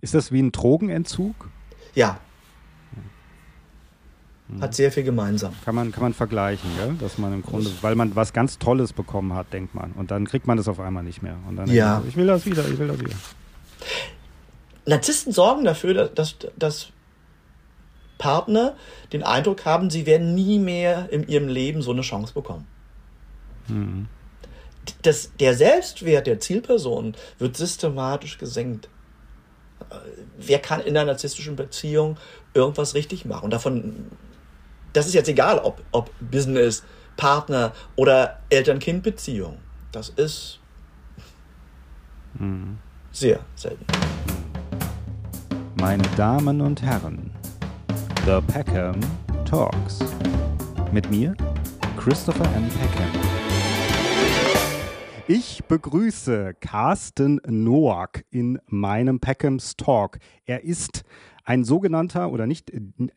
Ist das wie ein Drogenentzug? Ja. Hat sehr viel gemeinsam. Kann man, kann man vergleichen, gell? dass man im Grunde, weil man was ganz Tolles bekommen hat, denkt man. Und dann kriegt man das auf einmal nicht mehr. Und dann ja. Man, ich will das wieder, ich will das wieder. Narzissten sorgen dafür, dass, dass Partner den Eindruck haben, sie werden nie mehr in ihrem Leben so eine Chance bekommen. Mhm. Das, der Selbstwert der Zielperson wird systematisch gesenkt. Wer kann in einer narzisstischen Beziehung irgendwas richtig machen? Und davon, das ist jetzt egal, ob, ob Business, Partner oder Eltern-Kind-Beziehung. Das ist mhm. sehr selten. Meine Damen und Herren, The Peckham Talks. Mit mir, Christopher M. Peckham. Ich begrüße Carsten Noack in meinem Peckhams Talk. Er ist ein sogenannter oder nicht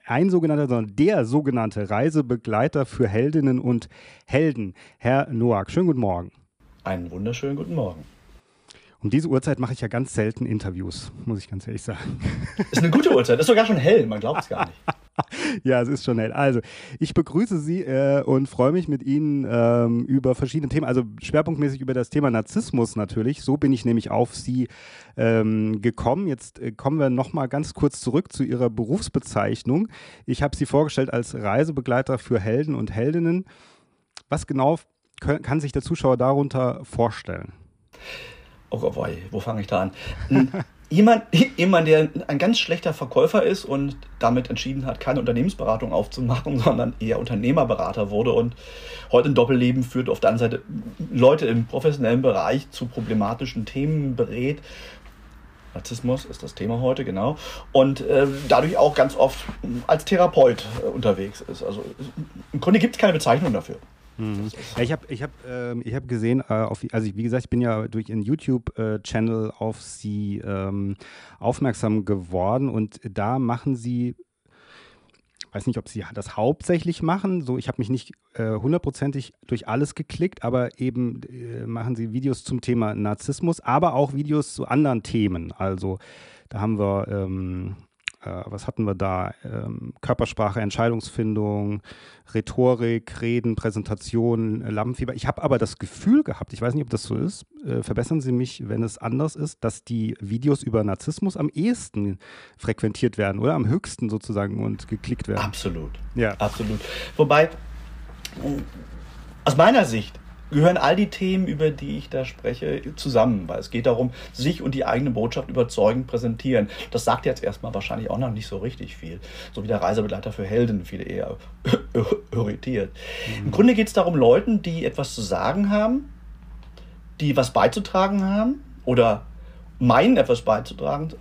ein sogenannter, sondern der sogenannte Reisebegleiter für Heldinnen und Helden. Herr Noack, schönen guten Morgen. Einen wunderschönen guten Morgen. Um diese Uhrzeit mache ich ja ganz selten Interviews, muss ich ganz ehrlich sagen. Ist eine gute Uhrzeit, ist sogar schon hell, man glaubt es gar nicht. ja, es ist schon hell. Also, ich begrüße Sie äh, und freue mich mit Ihnen ähm, über verschiedene Themen, also schwerpunktmäßig über das Thema Narzissmus natürlich. So bin ich nämlich auf Sie ähm, gekommen. Jetzt äh, kommen wir nochmal ganz kurz zurück zu Ihrer Berufsbezeichnung. Ich habe Sie vorgestellt als Reisebegleiter für Helden und Heldinnen. Was genau kann sich der Zuschauer darunter vorstellen? Oh boy, wo fange ich da an? jemand, jemand, der ein ganz schlechter Verkäufer ist und damit entschieden hat, keine Unternehmensberatung aufzumachen, sondern eher Unternehmerberater wurde und heute ein Doppelleben führt, auf der anderen Seite Leute im professionellen Bereich zu problematischen Themen berät. Narzissmus ist das Thema heute, genau. Und äh, dadurch auch ganz oft als Therapeut äh, unterwegs ist. Also im Grunde gibt es keine Bezeichnung dafür. Mhm. Ja, ich habe ich hab, äh, hab gesehen, äh, auf, also wie gesagt, ich bin ja durch einen YouTube-Channel auf Sie ähm, aufmerksam geworden und da machen Sie, weiß nicht, ob Sie das hauptsächlich machen, so ich habe mich nicht äh, hundertprozentig durch alles geklickt, aber eben äh, machen Sie Videos zum Thema Narzissmus, aber auch Videos zu anderen Themen. Also da haben wir ähm, äh, was hatten wir da? Ähm, Körpersprache, Entscheidungsfindung, Rhetorik, Reden, Präsentation, Lampenfieber. Ich habe aber das Gefühl gehabt, ich weiß nicht, ob das so ist, äh, verbessern Sie mich, wenn es anders ist, dass die Videos über Narzissmus am ehesten frequentiert werden oder am höchsten sozusagen und geklickt werden. Absolut. Ja. Absolut. Wobei, äh, aus meiner Sicht, gehören all die Themen, über die ich da spreche, zusammen, weil es geht darum, sich und die eigene Botschaft überzeugend präsentieren. Das sagt jetzt erstmal wahrscheinlich auch noch nicht so richtig viel. So wie der Reisebegleiter für Helden, viele eher irritiert. Mhm. Im Grunde geht es darum, Leuten, die etwas zu sagen haben, die was beizutragen haben oder meinen, etwas beizutragen,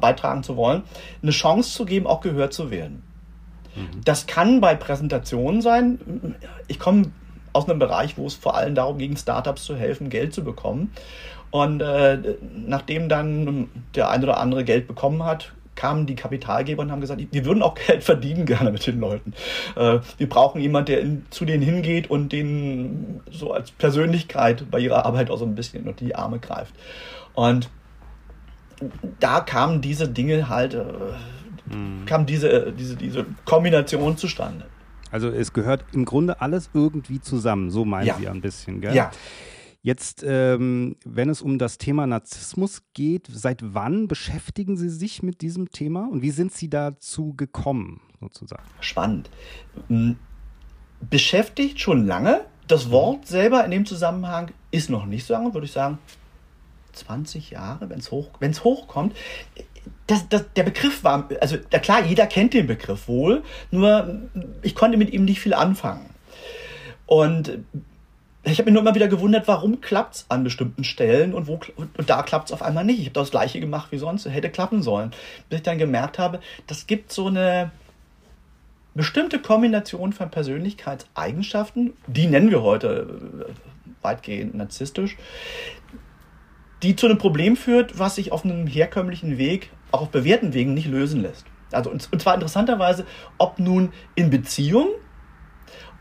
beitragen zu wollen, eine Chance zu geben, auch gehört zu werden. Mhm. Das kann bei Präsentationen sein. Ich komme aus einem Bereich, wo es vor allem darum ging, Startups zu helfen, Geld zu bekommen. Und äh, nachdem dann der ein oder andere Geld bekommen hat, kamen die Kapitalgeber und haben gesagt, wir würden auch Geld verdienen gerne mit den Leuten. Äh, wir brauchen jemanden, der in, zu denen hingeht und denen so als Persönlichkeit bei ihrer Arbeit auch so ein bisschen unter die Arme greift. Und da kamen diese Dinge halt, äh, mhm. kam diese, diese, diese Kombination zustande. Also es gehört im Grunde alles irgendwie zusammen, so meinen ja. Sie ein bisschen, gell? Ja. Jetzt, ähm, wenn es um das Thema Narzissmus geht, seit wann beschäftigen Sie sich mit diesem Thema und wie sind Sie dazu gekommen, sozusagen? Spannend. Hm, beschäftigt schon lange. Das Wort selber in dem Zusammenhang ist noch nicht so lange, würde ich sagen, 20 Jahre, wenn es hoch, hochkommt das, das, der Begriff war, also ja klar, jeder kennt den Begriff wohl, nur ich konnte mit ihm nicht viel anfangen. Und ich habe mir nur immer wieder gewundert, warum klappt es an bestimmten Stellen und, wo, und da klappt es auf einmal nicht. Ich habe das gleiche gemacht wie sonst, hätte klappen sollen. Bis ich dann gemerkt habe, das gibt so eine bestimmte Kombination von Persönlichkeitseigenschaften, die nennen wir heute äh, weitgehend narzisstisch, die zu einem Problem führt, was sich auf einem herkömmlichen Weg auch auf bewährten Wegen nicht lösen lässt. Also und, und zwar interessanterweise, ob nun in Beziehung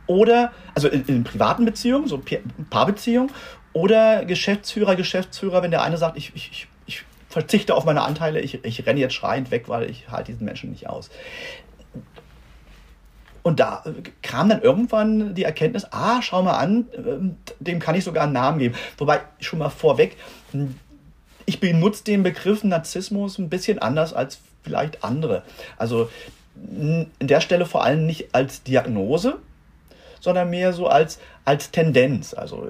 oder, also in, in privaten Beziehungen, so Paarbeziehungen, oder Geschäftsführer, Geschäftsführer, wenn der eine sagt, ich, ich, ich verzichte auf meine Anteile, ich, ich renne jetzt schreiend weg, weil ich halte diesen Menschen nicht aus. Und da kam dann irgendwann die Erkenntnis, ah, schau mal an, ähm, dem kann ich sogar einen Namen geben. Wobei, schon mal vorweg, ich benutze den Begriff Narzissmus ein bisschen anders als vielleicht andere. Also in der Stelle vor allem nicht als Diagnose, sondern mehr so als, als Tendenz. Also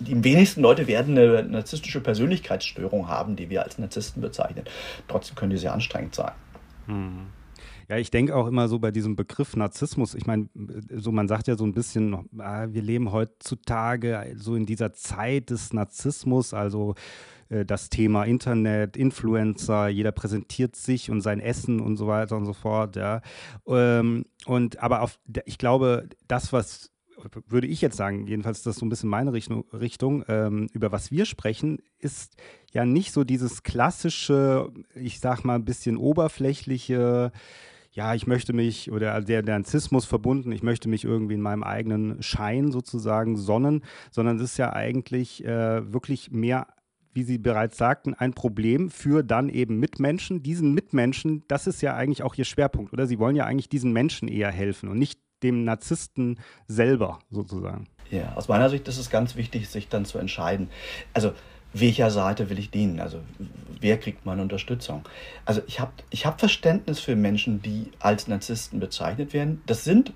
die wenigsten Leute werden eine narzisstische Persönlichkeitsstörung haben, die wir als Narzissten bezeichnen. Trotzdem können die sehr anstrengend sein. Hm. Ja, ich denke auch immer so bei diesem Begriff Narzissmus, ich meine, so man sagt ja so ein bisschen, ah, wir leben heutzutage so in dieser Zeit des Narzissmus, also das Thema Internet, Influencer, jeder präsentiert sich und sein Essen und so weiter und so fort, ja. Ähm, und aber auf, ich glaube, das, was würde ich jetzt sagen, jedenfalls ist das so ein bisschen meine Richtung, Richtung ähm, über was wir sprechen, ist ja nicht so dieses klassische, ich sag mal, ein bisschen oberflächliche, ja, ich möchte mich, oder der, der Narzissmus verbunden, ich möchte mich irgendwie in meinem eigenen Schein sozusagen sonnen, sondern es ist ja eigentlich äh, wirklich mehr wie Sie bereits sagten, ein Problem für dann eben Mitmenschen. Diesen Mitmenschen, das ist ja eigentlich auch Ihr Schwerpunkt, oder? Sie wollen ja eigentlich diesen Menschen eher helfen und nicht dem Narzissten selber sozusagen. Ja, aus meiner Sicht ist es ganz wichtig, sich dann zu entscheiden. Also, welcher Seite will ich dienen? Also, wer kriegt meine Unterstützung? Also, ich habe ich hab Verständnis für Menschen, die als Narzissten bezeichnet werden. Das sind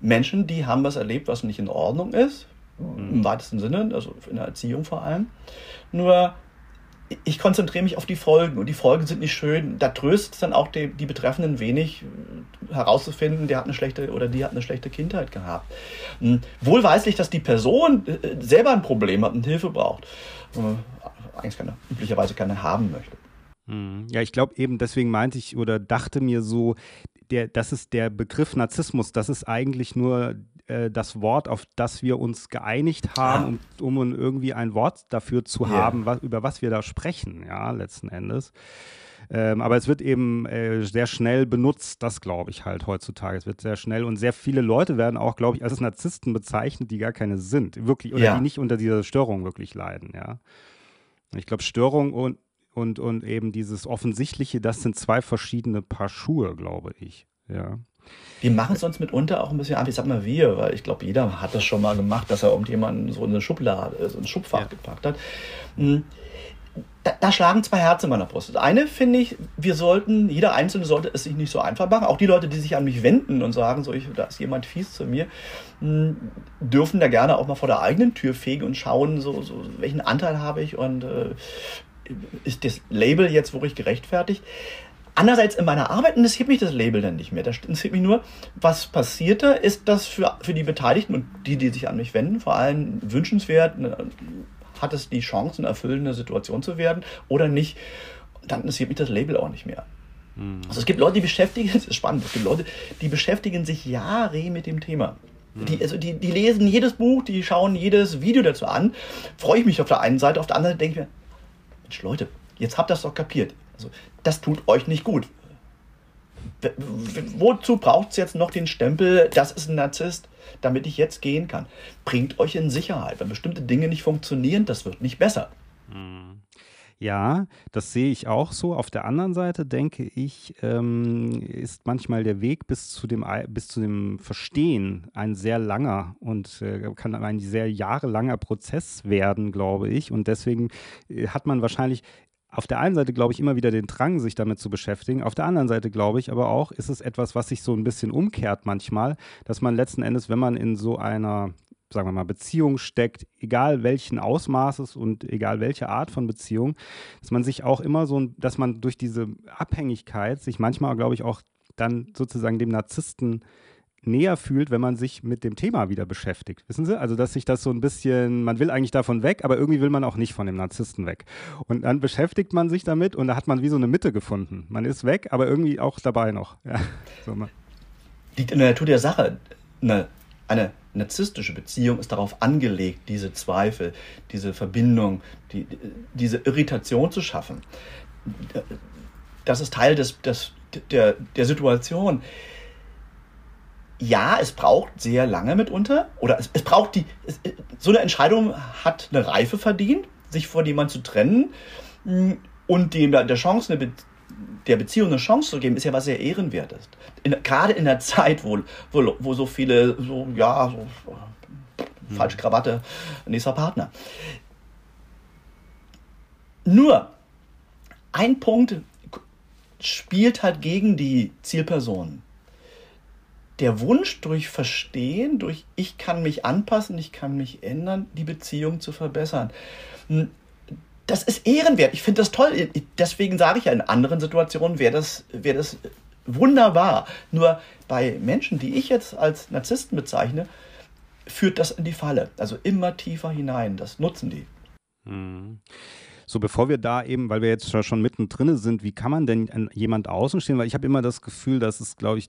Menschen, die haben was erlebt, was nicht in Ordnung ist, im mhm. weitesten Sinne, also in der Erziehung vor allem. Nur ich konzentriere mich auf die Folgen und die Folgen sind nicht schön. Da tröstet es dann auch die, die Betreffenden wenig herauszufinden, der hat eine schlechte oder die hat eine schlechte Kindheit gehabt. Hm, wohlweislich, dass die Person äh, selber ein Problem hat und Hilfe braucht. Äh, eigentlich keine, üblicherweise keine haben möchte. Hm, ja, ich glaube eben, deswegen meinte ich oder dachte mir so, der, das ist der Begriff Narzissmus, das ist eigentlich nur äh, das Wort, auf das wir uns geeinigt haben, ah. um, um irgendwie ein Wort dafür zu yeah. haben, was, über was wir da sprechen, ja, letzten Endes. Ähm, aber es wird eben äh, sehr schnell benutzt, das glaube ich halt heutzutage. Es wird sehr schnell und sehr viele Leute werden auch, glaube ich, als Narzissten bezeichnet, die gar keine sind, wirklich, oder ja. die nicht unter dieser Störung wirklich leiden, ja. Ich glaube, Störung und, und, und eben dieses Offensichtliche, das sind zwei verschiedene Paar Schuhe, glaube ich, ja. Wir machen es uns mitunter auch ein bisschen ab. Ich sag mal wir, weil ich glaube, jeder hat das schon mal gemacht, dass er irgendjemanden so in eine Schublade, so ein Schubfach ja. gepackt hat. Hm. Da, da, schlagen zwei Herzen in meiner Brust. Das eine finde ich, wir sollten, jeder Einzelne sollte es sich nicht so einfach machen. Auch die Leute, die sich an mich wenden und sagen, so, ich, da ist jemand fies zu mir, hm, dürfen da gerne auch mal vor der eigenen Tür fegen und schauen, so, so welchen Anteil habe ich und äh, ist das Label jetzt wirklich gerechtfertigt. Andererseits in meiner Arbeit interessiert mich das Label dann nicht mehr. Da interessiert mich nur, was passierte. Ist das für, für die Beteiligten und die, die sich an mich wenden, vor allem wünschenswert? Ne, hat es die Chance, eine erfüllende Situation zu werden oder nicht? Dann interessiert mich das Label auch nicht mehr. Mhm. Also es gibt Leute, die beschäftigen, das ist spannend, es gibt Leute, die beschäftigen sich Jahre mit dem Thema. Mhm. Die, also die, die lesen jedes Buch, die schauen jedes Video dazu an. Freue ich mich auf der einen Seite, auf der anderen denke ich mir, Mensch Leute, jetzt habt ihr das doch kapiert. Also, das tut euch nicht gut. Wozu braucht es jetzt noch den Stempel, das ist ein Narzisst, damit ich jetzt gehen kann? Bringt euch in Sicherheit. Wenn bestimmte Dinge nicht funktionieren, das wird nicht besser. Hm. Ja, das sehe ich auch so. Auf der anderen Seite denke ich, ähm, ist manchmal der Weg bis zu dem, bis zu dem Verstehen ein sehr langer und äh, kann ein sehr jahrelanger Prozess werden, glaube ich. Und deswegen äh, hat man wahrscheinlich auf der einen Seite, glaube ich, immer wieder den Drang, sich damit zu beschäftigen. Auf der anderen Seite, glaube ich, aber auch, ist es etwas, was sich so ein bisschen umkehrt manchmal, dass man letzten Endes, wenn man in so einer, sagen wir mal, Beziehung steckt, egal welchen Ausmaßes und egal welche Art von Beziehung, dass man sich auch immer so, dass man durch diese Abhängigkeit sich manchmal, glaube ich, auch dann sozusagen dem Narzissten näher fühlt, wenn man sich mit dem Thema wieder beschäftigt. Wissen Sie? Also, dass sich das so ein bisschen, man will eigentlich davon weg, aber irgendwie will man auch nicht von dem Narzissten weg. Und dann beschäftigt man sich damit und da hat man wie so eine Mitte gefunden. Man ist weg, aber irgendwie auch dabei noch. Ja, so Liegt in der Natur der Sache. Eine, eine narzisstische Beziehung ist darauf angelegt, diese Zweifel, diese Verbindung, die, diese Irritation zu schaffen. Das ist Teil des, des, der, der Situation ja, es braucht sehr lange mitunter, oder es, es braucht die, es, so eine Entscheidung hat eine Reife verdient, sich von jemandem zu trennen. Hm, Und dem der Chance, eine Be der Beziehung eine Chance zu geben, ist ja was sehr Ehrenwertes. In, gerade in der Zeit, wo, wo, wo so viele, so, ja, so, hm. falsche Krawatte, nächster Partner. Nur, ein Punkt spielt halt gegen die Zielperson. Der Wunsch durch Verstehen, durch ich kann mich anpassen, ich kann mich ändern, die Beziehung zu verbessern. Hm, das ist ehrenwert. Ich finde das toll. Deswegen sage ich ja, in anderen Situationen wäre das, wär das wunderbar. Nur bei Menschen, die ich jetzt als Narzissten bezeichne, führt das in die Falle. Also immer tiefer hinein. Das nutzen die. Hm. So, bevor wir da eben, weil wir jetzt schon mittendrin sind, wie kann man denn jemand außen stehen? Weil ich habe immer das Gefühl, dass es, glaube ich,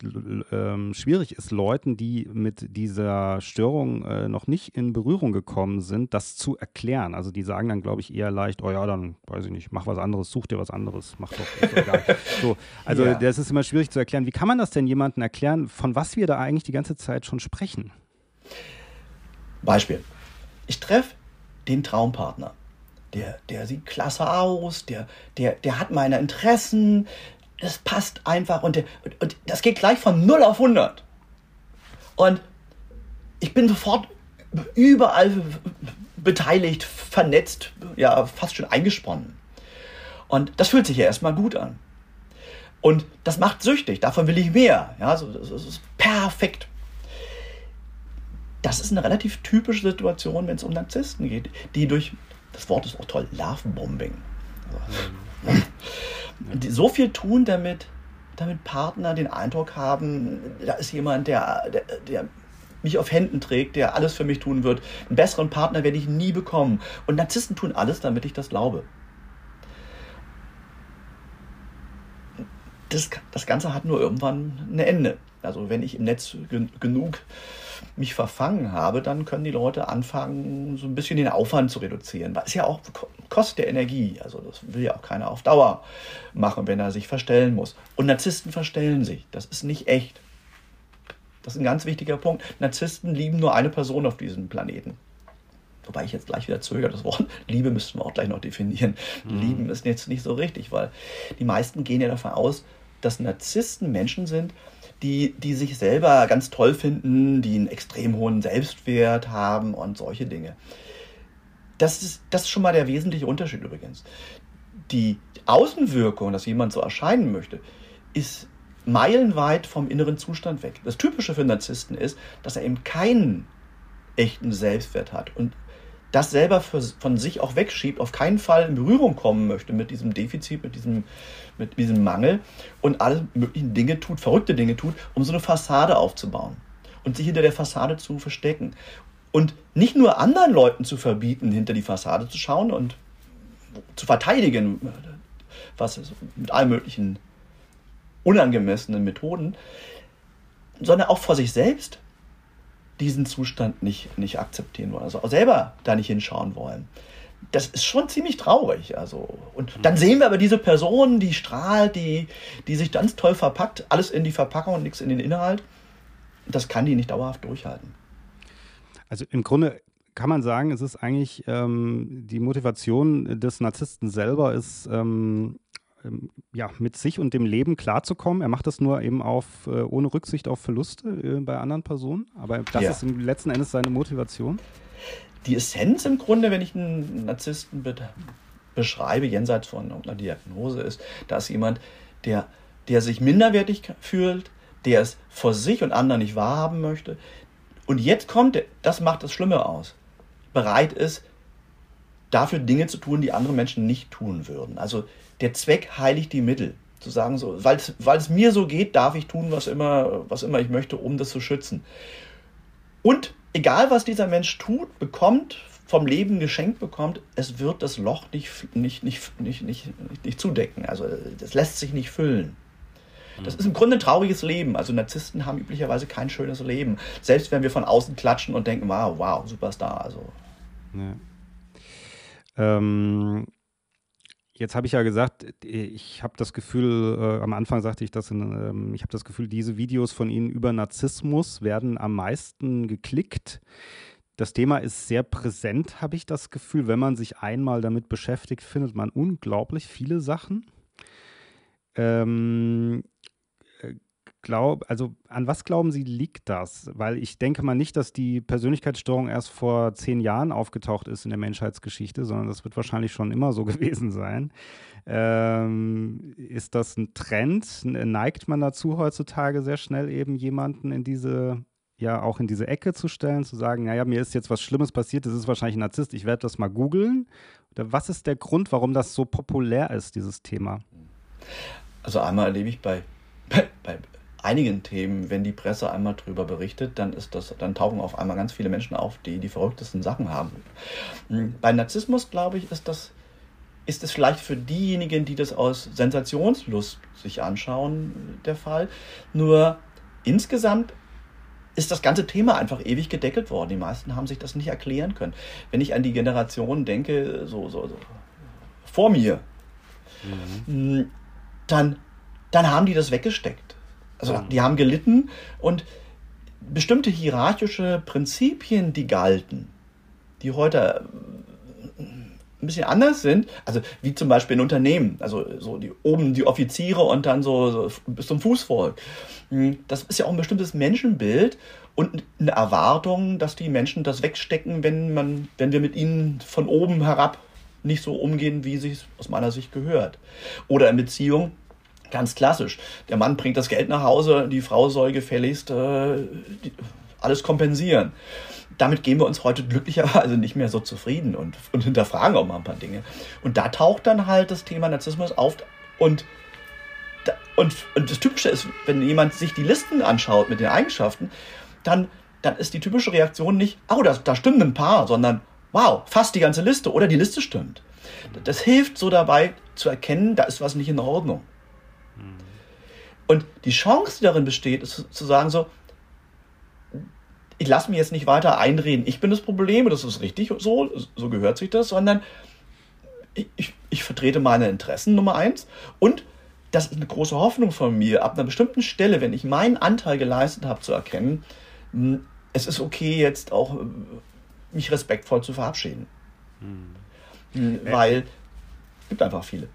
ähm, schwierig ist, Leuten, die mit dieser Störung äh, noch nicht in Berührung gekommen sind, das zu erklären. Also die sagen dann, glaube ich, eher leicht, oh ja, dann weiß ich nicht, mach was anderes, such dir was anderes, mach doch, ist egal. so, also ja. das ist immer schwierig zu erklären. Wie kann man das denn jemandem erklären, von was wir da eigentlich die ganze Zeit schon sprechen? Beispiel. Ich treffe den Traumpartner der, der sieht klasse aus, der, der, der hat meine Interessen, das passt einfach und, der, und das geht gleich von 0 auf 100. Und ich bin sofort überall beteiligt, vernetzt, ja, fast schon eingesponnen. Und das fühlt sich ja erstmal gut an. Und das macht süchtig, davon will ich mehr. Ja, so, das ist perfekt. Das ist eine relativ typische Situation, wenn es um Narzissten geht, die durch das Wort ist auch toll, Larvenbombing. Also, so viel tun, damit, damit Partner den Eindruck haben, da ist jemand, der, der, der mich auf Händen trägt, der alles für mich tun wird. Einen besseren Partner werde ich nie bekommen. Und Narzissten tun alles, damit ich das glaube. Das, das Ganze hat nur irgendwann ein Ende. Also wenn ich im Netz genug mich verfangen habe, dann können die Leute anfangen, so ein bisschen den Aufwand zu reduzieren. Weil es ja auch kostet der Energie. Also das will ja auch keiner auf Dauer machen, wenn er sich verstellen muss. Und Narzissten verstellen sich. Das ist nicht echt. Das ist ein ganz wichtiger Punkt. Narzissten lieben nur eine Person auf diesem Planeten. Wobei ich jetzt gleich wieder zögere, das Wort Liebe müssten wir auch gleich noch definieren. Mhm. Lieben ist jetzt nicht so richtig, weil die meisten gehen ja davon aus, dass Narzissten Menschen sind, die, die sich selber ganz toll finden, die einen extrem hohen Selbstwert haben und solche Dinge. Das ist, das ist schon mal der wesentliche Unterschied übrigens. Die Außenwirkung, dass jemand so erscheinen möchte, ist meilenweit vom inneren Zustand weg. Das Typische für Narzissten ist, dass er eben keinen echten Selbstwert hat und das selber für, von sich auch wegschiebt, auf keinen Fall in Berührung kommen möchte mit diesem Defizit, mit diesem, mit diesem Mangel und alle möglichen Dinge tut, verrückte Dinge tut, um so eine Fassade aufzubauen und sich hinter der Fassade zu verstecken. Und nicht nur anderen Leuten zu verbieten, hinter die Fassade zu schauen und zu verteidigen, was mit allen möglichen unangemessenen Methoden, sondern auch vor sich selbst diesen Zustand nicht, nicht akzeptieren wollen, also auch selber da nicht hinschauen wollen. Das ist schon ziemlich traurig. Also. Und dann sehen wir aber diese Person, die strahlt, die, die sich ganz toll verpackt, alles in die Verpackung und nichts in den Inhalt. Das kann die nicht dauerhaft durchhalten. Also im Grunde kann man sagen, es ist eigentlich ähm, die Motivation des Narzissten selber ist ähm, ähm, ja, mit sich und dem Leben klarzukommen. Er macht das nur eben auf, äh, ohne Rücksicht auf Verluste äh, bei anderen Personen. Aber das ja. ist im letzten Endes seine Motivation. Die Essenz im Grunde, wenn ich einen Narzissten be beschreibe, jenseits von einer Diagnose, ist, dass jemand, der, der sich minderwertig fühlt, der es vor sich und anderen nicht wahrhaben möchte. Und jetzt kommt, das macht das Schlimme aus, bereit ist, dafür Dinge zu tun, die andere Menschen nicht tun würden. Also der Zweck heiligt die Mittel. Zu sagen, so, weil es mir so geht, darf ich tun, was immer, was immer ich möchte, um das zu schützen. Und egal, was dieser Mensch tut, bekommt, vom Leben geschenkt bekommt, es wird das Loch nicht, nicht, nicht, nicht, nicht, nicht zudecken. Also das lässt sich nicht füllen. Das ist im Grunde ein trauriges Leben. Also Narzissten haben üblicherweise kein schönes Leben. Selbst wenn wir von außen klatschen und denken, wow, wow, Superstar. Also. Ja. Ähm, Jetzt habe ich ja gesagt, ich habe das Gefühl, äh, am Anfang sagte ich das, in, ähm, ich habe das Gefühl, diese Videos von Ihnen über Narzissmus werden am meisten geklickt. das Thema ist sehr präsent, habe ich das Gefühl. Wenn man sich einmal damit beschäftigt, findet man unglaublich viele Sachen. Ähm, äh, glaub, also an was glauben Sie, liegt das? Weil ich denke mal nicht, dass die Persönlichkeitsstörung erst vor zehn Jahren aufgetaucht ist in der Menschheitsgeschichte, sondern das wird wahrscheinlich schon immer so gewesen sein. Ähm, ist das ein Trend? Neigt man dazu heutzutage sehr schnell eben jemanden in diese ja auch in diese Ecke zu stellen, zu sagen, naja, mir ist jetzt was Schlimmes passiert, das ist wahrscheinlich ein Narzisst, ich werde das mal googeln. Was ist der Grund, warum das so populär ist, dieses Thema? Also einmal erlebe ich bei, bei, bei einigen Themen, wenn die Presse einmal drüber berichtet, dann ist das, dann tauchen auf einmal ganz viele Menschen auf, die die verrücktesten Sachen haben. Hm, bei Narzissmus, glaube ich, ist das ist es vielleicht für diejenigen, die das aus Sensationslust sich anschauen, der Fall. Nur insgesamt ist das ganze Thema einfach ewig gedeckelt worden. Die meisten haben sich das nicht erklären können. Wenn ich an die Generation denke, so, so, so vor mir, mhm. dann, dann haben die das weggesteckt. Also mhm. die haben gelitten und bestimmte hierarchische Prinzipien, die galten, die heute ein bisschen anders sind, also wie zum Beispiel in Unternehmen, also so die oben die Offiziere und dann so, so bis zum Fußvolk. Hm, das ist ja auch ein bestimmtes Menschenbild und eine Erwartung, dass die Menschen das wegstecken, wenn man, wenn wir mit ihnen von oben herab nicht so umgehen, wie sich aus meiner Sicht gehört. Oder in Beziehung ganz klassisch. Der Mann bringt das Geld nach Hause, die Frau soll gefälligst äh, alles kompensieren damit gehen wir uns heute glücklicherweise nicht mehr so zufrieden und, und hinterfragen auch mal ein paar Dinge. Und da taucht dann halt das Thema Narzissmus auf und, und, und das Typische ist, wenn jemand sich die Listen anschaut mit den Eigenschaften, dann, dann ist die typische Reaktion nicht, oh, das, da stimmen ein paar, sondern wow, fast die ganze Liste oder die Liste stimmt. Das hilft so dabei zu erkennen, da ist was nicht in Ordnung. Mhm. Und die Chance, die darin besteht, ist zu sagen so, ich lasse mich jetzt nicht weiter einreden, ich bin das Problem, das ist richtig so, so gehört sich das, sondern ich, ich, ich vertrete meine Interessen, Nummer eins. Und das ist eine große Hoffnung von mir, ab einer bestimmten Stelle, wenn ich meinen Anteil geleistet habe, zu erkennen, hm, es ist okay, jetzt auch äh, mich respektvoll zu verabschieden. Hm. Weil es gibt einfach viele.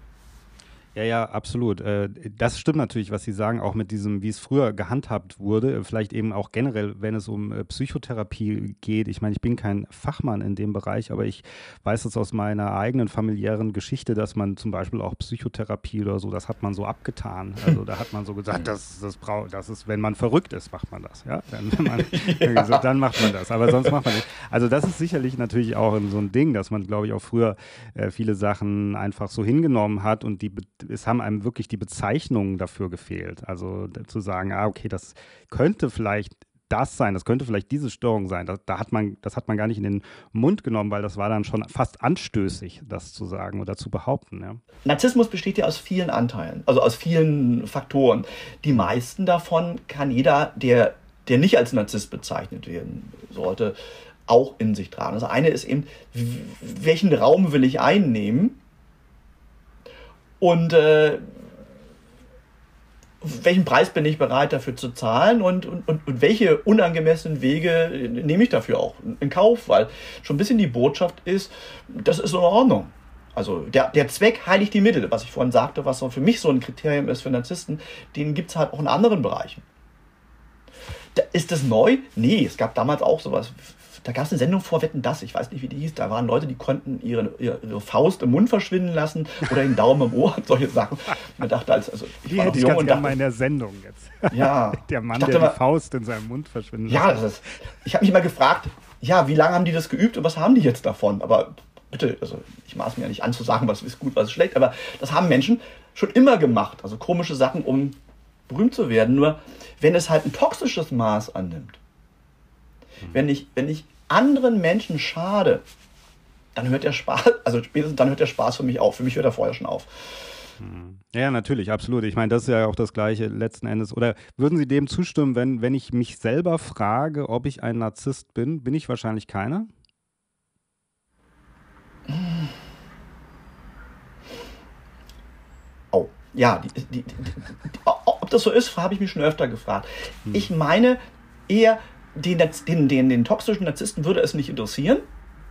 Ja, ja, absolut. Äh, das stimmt natürlich, was Sie sagen, auch mit diesem, wie es früher gehandhabt wurde, vielleicht eben auch generell, wenn es um äh, Psychotherapie geht. Ich meine, ich bin kein Fachmann in dem Bereich, aber ich weiß es aus meiner eigenen familiären Geschichte, dass man zum Beispiel auch Psychotherapie oder so, das hat man so abgetan. Also da hat man so gesagt, das, das, braucht, das ist, wenn man verrückt ist, macht man das. Ja? Dann, man, ja. Dann macht man das. Aber sonst macht man nicht. Also das ist sicherlich natürlich auch so ein Ding, dass man, glaube ich, auch früher äh, viele Sachen einfach so hingenommen hat und die es haben einem wirklich die Bezeichnungen dafür gefehlt. Also zu sagen, ah, okay, das könnte vielleicht das sein, das könnte vielleicht diese Störung sein. Da, da, hat man, das hat man gar nicht in den Mund genommen, weil das war dann schon fast anstößig, das zu sagen oder zu behaupten. Ja. Narzissmus besteht ja aus vielen Anteilen, also aus vielen Faktoren. Die meisten davon kann jeder, der, der nicht als Narzisst bezeichnet werden sollte, auch in sich tragen. Das eine ist eben, welchen Raum will ich einnehmen? Und äh, welchen Preis bin ich bereit dafür zu zahlen und, und, und, welche unangemessenen Wege nehme ich dafür auch in Kauf, weil schon ein bisschen die Botschaft ist, das ist in Ordnung. Also der, der Zweck heiligt die Mittel, was ich vorhin sagte, was so für mich so ein Kriterium ist für Narzissten, den gibt es halt auch in anderen Bereichen. Da, ist das neu? Nee, es gab damals auch sowas da gab es eine Sendung vor Wetten das, ich weiß nicht, wie die hieß, da waren Leute, die konnten ihre, ihre Faust im Mund verschwinden lassen oder den Daumen im Ohr und solche Sachen. Man dachte als, also ich die war hätte ich ganz gerne mal in der Sendung jetzt. Ja. der Mann, der mal, die Faust in seinem Mund verschwinden lässt. Ja, das ist, ich habe mich immer gefragt, ja, wie lange haben die das geübt und was haben die jetzt davon? Aber bitte, also ich maß mir ja nicht an zu sagen, was ist gut, was ist schlecht, aber das haben Menschen schon immer gemacht. Also komische Sachen, um berühmt zu werden. Nur wenn es halt ein toxisches Maß annimmt, wenn ich, wenn ich anderen Menschen schade, dann hört der Spaß, also spätestens dann hört der Spaß für mich auf. Für mich hört er vorher schon auf. Hm. Ja, natürlich, absolut. Ich meine, das ist ja auch das Gleiche letzten Endes. Oder würden Sie dem zustimmen, wenn, wenn ich mich selber frage, ob ich ein Narzisst bin? Bin ich wahrscheinlich keiner? Oh, ja, die, die, die, ob das so ist, habe ich mich schon öfter gefragt. Hm. Ich meine eher, den, den, den, den toxischen Narzissten würde es nicht interessieren.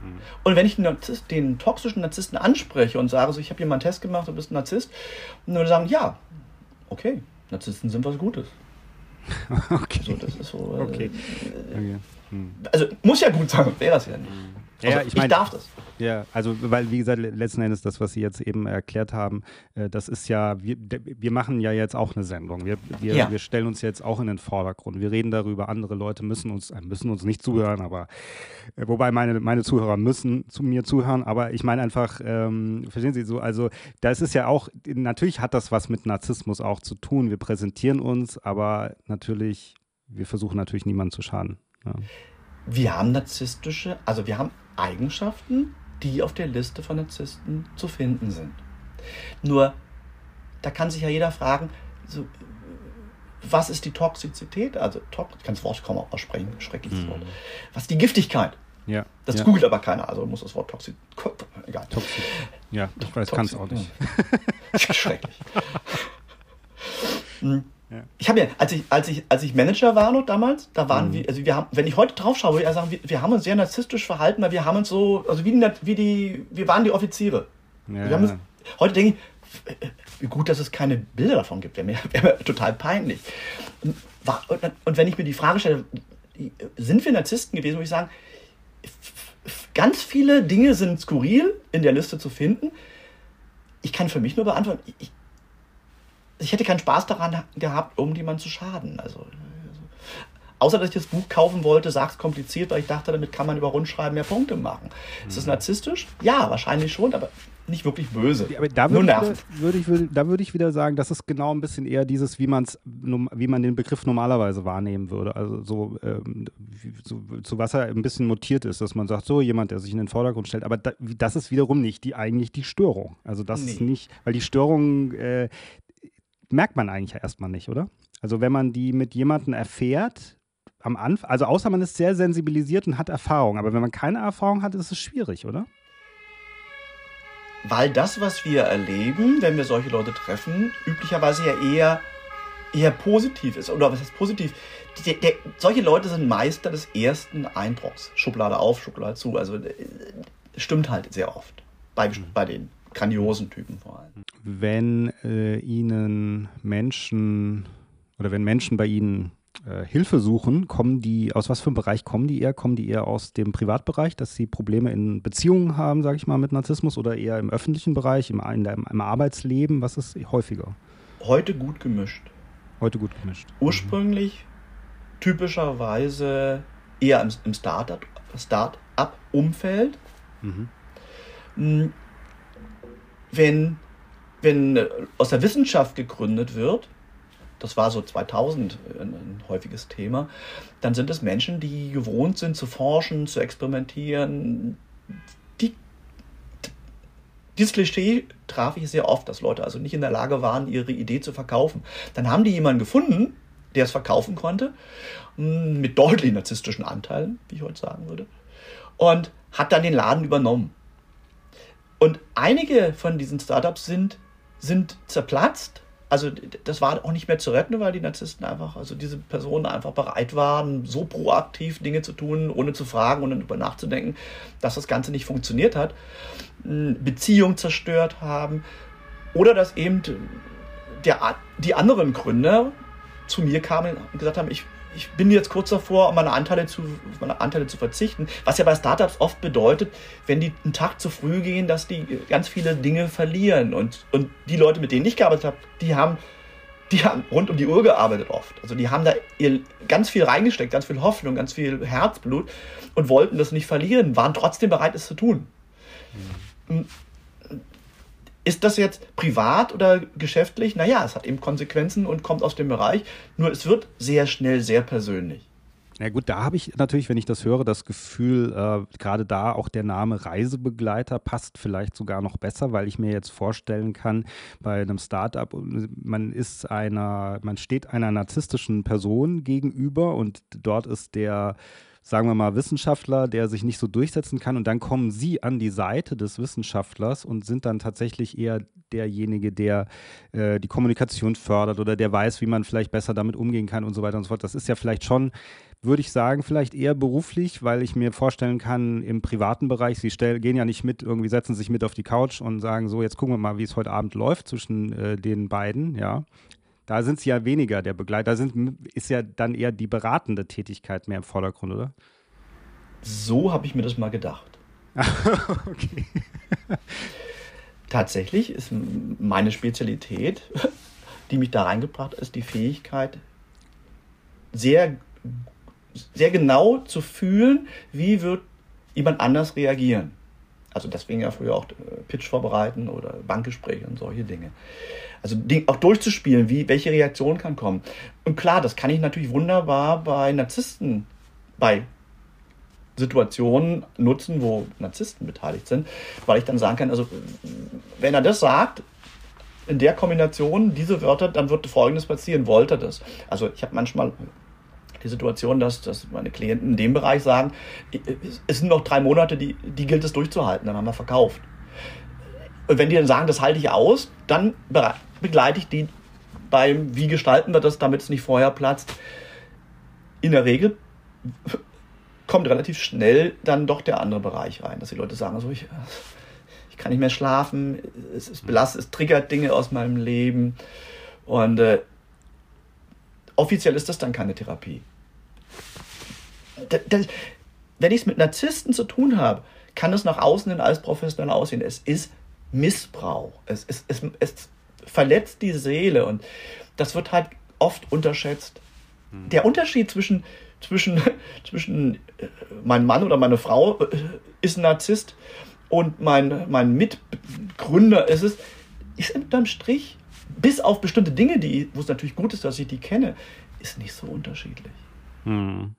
Mhm. Und wenn ich den, Narzisst, den, toxischen Narzissten anspreche und sage, so, ich habe hier mal einen Test gemacht, du bist ein Narzisst, und würde sagen, ja, okay, Narzissten sind was Gutes. okay. So, das ist so. Äh, okay. okay. Hm. Also muss ja gut sein, wäre das ja nicht. Also, ja, ich, mein, ich darf das. Ja, also weil, wie gesagt, letzten Endes das, was Sie jetzt eben erklärt haben, äh, das ist ja, wir, wir machen ja jetzt auch eine Sendung. Wir, wir, ja. wir stellen uns jetzt auch in den Vordergrund. Wir reden darüber, andere Leute müssen uns, äh, müssen uns nicht zuhören, aber äh, wobei meine, meine Zuhörer müssen zu mir zuhören, aber ich meine einfach, ähm, verstehen Sie so, also da ist es ja auch, natürlich hat das was mit Narzissmus auch zu tun. Wir präsentieren uns, aber natürlich, wir versuchen natürlich niemanden zu schaden. Ja. Wir haben narzisstische, also wir haben Eigenschaften, die auf der Liste von Narzissten zu finden sind. Nur, da kann sich ja jeder fragen, so, was ist die Toxizität? Also, tox, ich kann das Wort kaum aussprechen, schreckliches mhm. Wort. Was ist die Giftigkeit? Ja. Das ja. googelt aber keiner, also muss das Wort Toxid. Egal. Toxid. Ja, ich weiß, kann es auch nicht. Schrecklich. Ja. Ich habe ja, als ich, als ich, als ich Manager war noch damals, da waren mhm. wir, also wir haben, wenn ich heute drauf schaue, würde ich sagen, wir, wir haben uns sehr narzisstisch verhalten, weil wir haben uns so, also wie die, wie die wir waren die Offiziere. Ja. Uns, heute denke ich, wie gut, dass es keine Bilder davon gibt, wäre mir, wär mir total peinlich. Und, und, wenn ich mir die Frage stelle, sind wir Narzissten gewesen, würde ich sagen, ganz viele Dinge sind skurril in der Liste zu finden. Ich kann für mich nur beantworten, ich, ich hätte keinen Spaß daran gehabt, um jemanden zu schaden. Also, also, außer dass ich das Buch kaufen wollte, sag's kompliziert, weil ich dachte, damit kann man über Rundschreiben mehr Punkte machen. Mhm. Ist das mhm. narzisstisch? Ja, wahrscheinlich schon, aber nicht wirklich böse. Ja, aber da würde ich, würd ich, würd, da würde ich wieder sagen, das ist genau ein bisschen eher dieses, wie, man's, wie man den Begriff normalerweise wahrnehmen würde. Also so, ähm, so, zu was er ein bisschen mutiert ist, dass man sagt, so jemand, der sich in den Vordergrund stellt. Aber da, das ist wiederum nicht die eigentlich die Störung. Also das nee. ist nicht, weil die Störung, äh, merkt man eigentlich erstmal nicht, oder? Also wenn man die mit jemandem erfährt, am Anfang, also außer man ist sehr sensibilisiert und hat Erfahrung, aber wenn man keine Erfahrung hat, ist es schwierig, oder? Weil das, was wir erleben, wenn wir solche Leute treffen, üblicherweise ja eher, eher positiv ist. Oder was heißt positiv? Der, der, solche Leute sind Meister des ersten Eindrucks. Schublade auf, Schublade zu. Also äh, stimmt halt sehr oft bei, mhm. bei den grandiosen Typen vor allem. Wenn äh, Ihnen Menschen oder wenn Menschen bei Ihnen äh, Hilfe suchen, kommen die, aus was für einem Bereich kommen die eher? Kommen die eher aus dem Privatbereich, dass sie Probleme in Beziehungen haben, sage ich mal, mit Narzissmus oder eher im öffentlichen Bereich, im, in der, im Arbeitsleben? Was ist häufiger? Heute gut gemischt. Heute gut gemischt. Ursprünglich mhm. typischerweise eher im, im Start-up-Umfeld. Mhm. Wenn, wenn aus der Wissenschaft gegründet wird, das war so 2000 ein, ein, häufiges Thema, dann sind es Menschen, die gewohnt sind zu forschen, zu experimentieren. Die, dieses Klischee traf ich sehr oft, dass Leute also nicht in der Lage waren, ihre Idee zu verkaufen. Dann haben die jemanden gefunden, der es verkaufen konnte, hm, mit deutlich narzisstischen Anteilen, wie ich heute sagen würde, und hat dann den Laden übernommen. Und einige von diesen Startups sind, sind zerplatzt. Also das war auch nicht mehr zu retten, weil die Narzissten einfach, also diese Personen einfach bereit waren, so proaktiv Dinge zu tun, ohne zu fragen und darüber nachzudenken, dass das Ganze nicht funktioniert hat, Beziehungen zerstört haben oder dass eben der, die anderen Gründer zu mir kamen und gesagt haben, ich ich bin jetzt kurz davor, meine Anteile, zu, meine Anteile zu verzichten. Was ja bei Startups oft bedeutet, wenn die einen Tag zu früh gehen, dass die ganz viele Dinge verlieren. Und, und die Leute, mit denen ich gearbeitet habe, die haben, die haben rund um die Uhr gearbeitet oft. Also die haben da ihr ganz viel reingesteckt, ganz viel Hoffnung, ganz viel Herzblut und wollten das nicht verlieren, waren trotzdem bereit, es zu tun. Mhm. Ist das jetzt privat oder geschäftlich? Naja, es hat eben Konsequenzen und kommt aus dem Bereich. Nur es wird sehr schnell sehr persönlich. Na gut, da habe ich natürlich, wenn ich das höre, das Gefühl, äh, gerade da auch der Name Reisebegleiter passt vielleicht sogar noch besser, weil ich mir jetzt vorstellen kann, bei einem Startup, man ist einer, man steht einer narzisstischen Person gegenüber und dort ist der sagen wir mal, Wissenschaftler, der sich nicht so durchsetzen kann und dann kommen sie an die Seite des Wissenschaftlers und sind dann tatsächlich eher derjenige, der äh, die Kommunikation fördert oder der weiß, wie man vielleicht besser damit umgehen kann und so weiter und so fort. Das ist ja vielleicht schon würde ich sagen, vielleicht eher beruflich, weil ich mir vorstellen kann, im privaten Bereich, sie stell, gehen ja nicht mit, irgendwie setzen sich mit auf die Couch und sagen so, jetzt gucken wir mal, wie es heute Abend läuft zwischen äh, den beiden, ja. Da sind sie ja weniger der Begleiter, da sind, ist ja dann eher die beratende Tätigkeit mehr im Vordergrund, oder? So habe ich mir das mal gedacht. okay. Tatsächlich ist meine Spezialität, die mich da reingebracht hat, ist die Fähigkeit, sehr, sehr genau zu fühlen, wie wird jemand anders reagieren. Also deswegen ja früher auch äh, Pitch vorbereiten oder Bankgespräche und solche Dinge. Also auch durchzuspielen, wie, welche Reaktion kann kommen. Und klar, das kann ich natürlich wunderbar bei Narzissten, bei Situationen nutzen, wo Narzissten beteiligt sind, weil ich dann sagen kann, also wenn er das sagt, in der Kombination diese Wörter, dann wird Folgendes passieren, wollte das. Also ich habe manchmal die Situation, dass, dass meine Klienten in dem Bereich sagen, es sind noch drei Monate, die, die gilt es durchzuhalten, dann haben wir verkauft. Und wenn die dann sagen, das halte ich aus, dann begleite ich die beim, wie gestalten wir das, damit es nicht vorher platzt. In der Regel kommt relativ schnell dann doch der andere Bereich rein, dass die Leute sagen, so ich, ich kann nicht mehr schlafen, es ist belastet, es triggert Dinge aus meinem Leben und äh, offiziell ist das dann keine Therapie. Wenn ich es mit Narzissten zu tun habe, kann es nach außen hin als professionell aussehen. Es ist Missbrauch. Es, es, es, es verletzt die Seele und das wird halt oft unterschätzt. Hm. Der Unterschied zwischen, zwischen, zwischen äh, mein Mann oder meine Frau äh, ist ein Narzisst und mein, mein Mitgründer ist es, ist unterm Strich bis auf bestimmte Dinge, die, wo es natürlich gut ist, dass ich die kenne, ist nicht so unterschiedlich. Hm.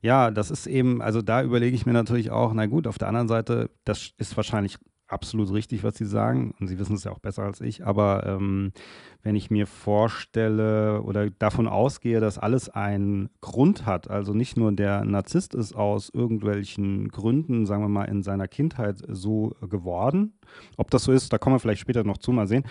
Ja, das ist eben, also da überlege ich mir natürlich auch, na gut, auf der anderen Seite, das ist wahrscheinlich absolut richtig, was Sie sagen. Und Sie wissen es ja auch besser als ich. Aber ähm, wenn ich mir vorstelle oder davon ausgehe, dass alles einen Grund hat, also nicht nur der Narzisst ist aus irgendwelchen Gründen, sagen wir mal, in seiner Kindheit so geworden. Ob das so ist, da kommen wir vielleicht später noch zu, mal sehen.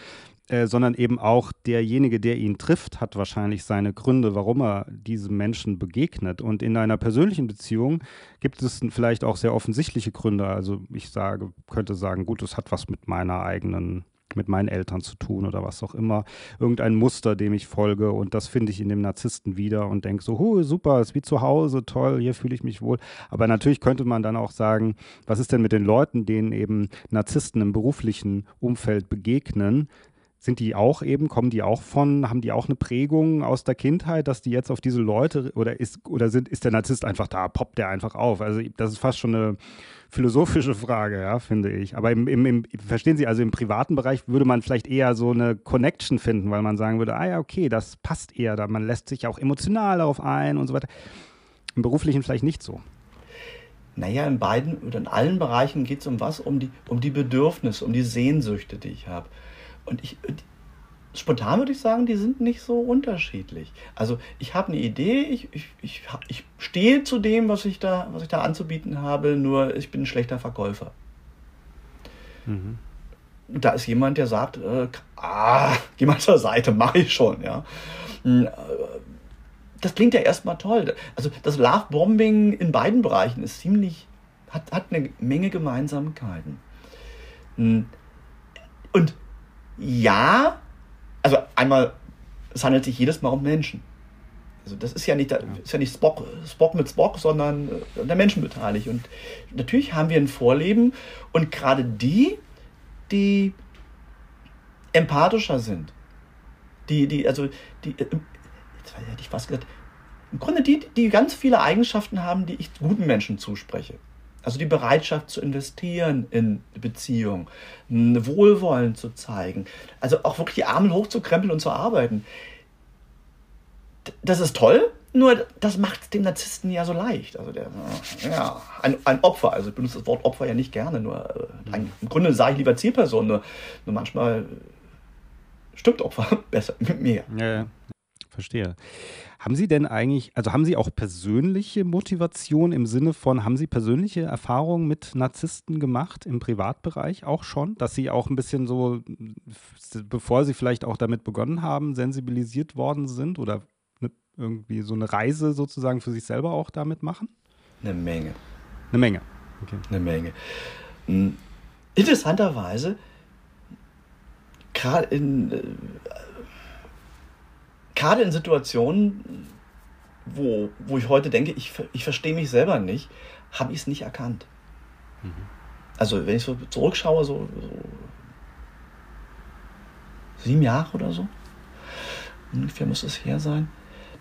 Äh, sondern eben auch derjenige, der ihn trifft, hat wahrscheinlich seine Gründe, warum er diesem Menschen begegnet. Und in einer persönlichen Beziehung gibt es vielleicht auch sehr offensichtliche Gründe. Also ich sage, könnte sagen, gut, es hat was mit meiner eigenen mit meinen Eltern zu tun oder was auch immer. Irgendein Muster, dem ich folge und das finde ich in dem Narzissten wieder und denke so, huh, super, ist wie zu Hause, toll, hier fühle ich mich wohl. Aber natürlich könnte man dann auch sagen, was ist denn mit den Leuten, denen eben Narzissten im beruflichen Umfeld begegnen? Sind die auch eben, kommen die auch von, haben die auch eine Prägung aus der Kindheit, dass die jetzt auf diese Leute oder ist oder sind, ist der Narzisst einfach da, poppt der einfach auf? Also das ist fast schon eine philosophische Frage, ja, finde ich. Aber im, im, im, verstehen Sie, also im privaten Bereich würde man vielleicht eher so eine Connection finden, weil man sagen würde, ah ja, okay, das passt eher, da man lässt sich auch emotional darauf ein und so weiter. Im beruflichen vielleicht nicht so. Naja, in beiden oder in allen Bereichen geht es um was? Um die, um die Bedürfnisse, um die Sehnsüchte, die ich habe. Und ich, spontan würde ich sagen, die sind nicht so unterschiedlich. Also ich habe eine Idee, ich, ich, ich, ich stehe zu dem, was ich, da, was ich da anzubieten habe, nur ich bin ein schlechter Verkäufer. Mhm. Da ist jemand, der sagt, äh, ah, geh mal zur Seite, mache ich schon, ja. Hm, äh, das klingt ja erstmal toll. Also das Love-Bombing in beiden Bereichen ist ziemlich, hat, hat eine Menge Gemeinsamkeiten. Hm, und ja, also einmal, es handelt sich jedes Mal um Menschen. Also das ist ja nicht, ist ja nicht Spock, Spock mit Spock, sondern äh, der Menschen beteiligt. Und natürlich haben wir ein Vorleben und gerade die, die empathischer sind, die, die, also die, äh, jetzt hätte ich fast gesagt, im Grunde die, die ganz viele Eigenschaften haben, die ich guten Menschen zuspreche. Also die Bereitschaft zu investieren in Beziehung, ein Wohlwollen zu zeigen, also auch wirklich die Arme hochzukrempeln und zu arbeiten. Das ist toll, nur das macht dem Narzissten ja so leicht. Also der, ja, ein, ein Opfer, also ich benutze das Wort Opfer ja nicht gerne, nur äh, ein, im Grunde sage ich lieber Zielperson, nur, nur manchmal stimmt Opfer besser mit mir. Ja, ja. verstehe. Haben Sie denn eigentlich, also haben Sie auch persönliche Motivation im Sinne von, haben Sie persönliche Erfahrungen mit Narzissten gemacht im Privatbereich auch schon, dass Sie auch ein bisschen so, bevor Sie vielleicht auch damit begonnen haben, sensibilisiert worden sind oder eine irgendwie so eine Reise sozusagen für sich selber auch damit machen? Eine Menge. Eine Menge. Okay. Eine Menge. Hm. Interessanterweise, gerade in, äh, gerade in Situationen, wo, wo ich heute denke, ich, ich verstehe mich selber nicht, habe ich es nicht erkannt. Mhm. Also wenn ich so zurückschaue, so, so sieben Jahre oder so, ungefähr muss es her sein,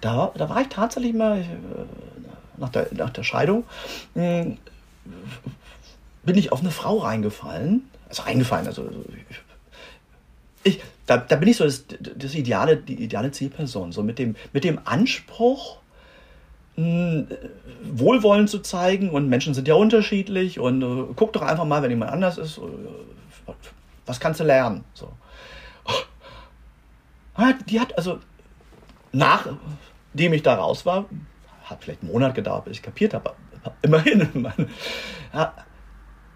da, da war ich tatsächlich mal äh, nach der, nach der Scheidung, hm, bin ich auf eine Frau reingefallen. Also reingefallen, also ich, da, da bin ich so das, das ideale, die ideale Zielperson, so mit dem, mit dem Anspruch, hm, Wohlwollen zu zeigen und Menschen sind ja unterschiedlich und uh, guck doch einfach mal, wenn jemand anders ist, uh, was kannst du lernen? So. Ah, die hat also, nachdem ich da raus war, hat vielleicht einen Monat gedauert, bis ich kapiert habe, immerhin, ja,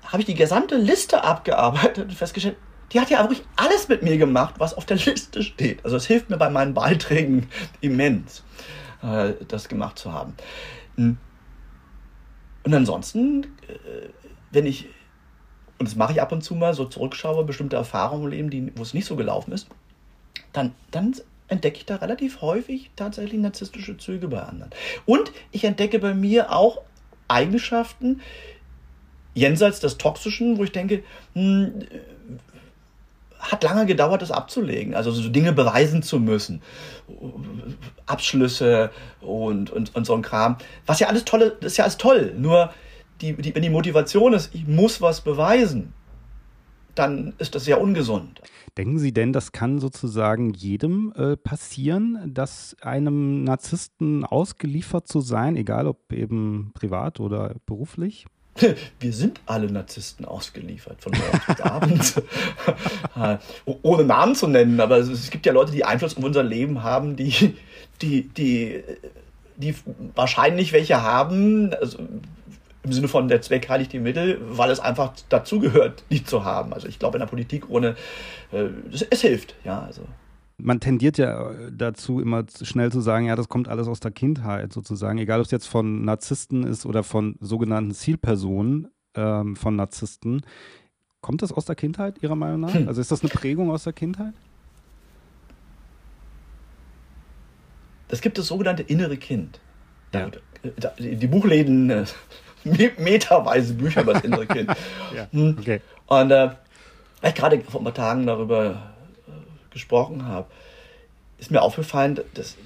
habe ich die gesamte Liste abgearbeitet und festgestellt, die hat ja wirklich alles mit mir gemacht, was auf der Liste steht. Also es hilft mir bei meinen Beiträgen immens, äh, das gemacht zu haben. Hm. Und ansonsten, äh, wenn ich, und das mache ich ab und zu mal, so zurückschaue, bestimmte Erfahrungen im Leben, die, wo es nicht so gelaufen ist, dann, dann entdecke ich da relativ häufig tatsächlich narzisstische Züge bei anderen. Und ich entdecke bei mir auch Eigenschaften, jenseits des Toxischen, wo ich denke, mh, hm, hat lange gedauert, das abzulegen. Also so Dinge beweisen zu müssen. Abschlüsse und, und, und so ein Kram. Was ja alles tolle, das ist ja alles toll. Nur die, die, wenn die Motivation ist, ich muss was beweisen, dann ist das sehr ungesund. Denken Sie denn, das kann sozusagen jedem äh, passieren, dass einem Narzissten ausgeliefert zu sein, egal ob eben privat oder beruflich? Wir sind alle Narzissten ausgeliefert, von morgens bis abends. Ohne Namen zu nennen, aber es gibt ja Leute, die Einfluss auf unser Leben haben, die, die, die, die wahrscheinlich welche haben, also im Sinne von der Zweck heiligt die Mittel, weil es einfach dazugehört, die zu haben. Also ich glaube in der Politik ohne, äh, es, es hilft, ja, also man tendiert ja äh, dazu, immer schnell zu sagen, ja, das kommt alles aus der Kindheit sozusagen, egal ob es jetzt von Narzissten ist oder von sogenannten Zielpersonen ähm, von Narzissten. Kommt das aus der Kindheit, Ihrer Meinung nach? Hm. Also ist das eine Prägung aus der Kindheit? Das gibt das sogenannte innere Kind. Ja. Die Buchläden, äh, meterweise Bücher über das innere Kind. ja. Hm. okay. Und äh, ich gerade vor ein paar Tagen darüber gesprochen habe, ist mir aufgefallen, dass,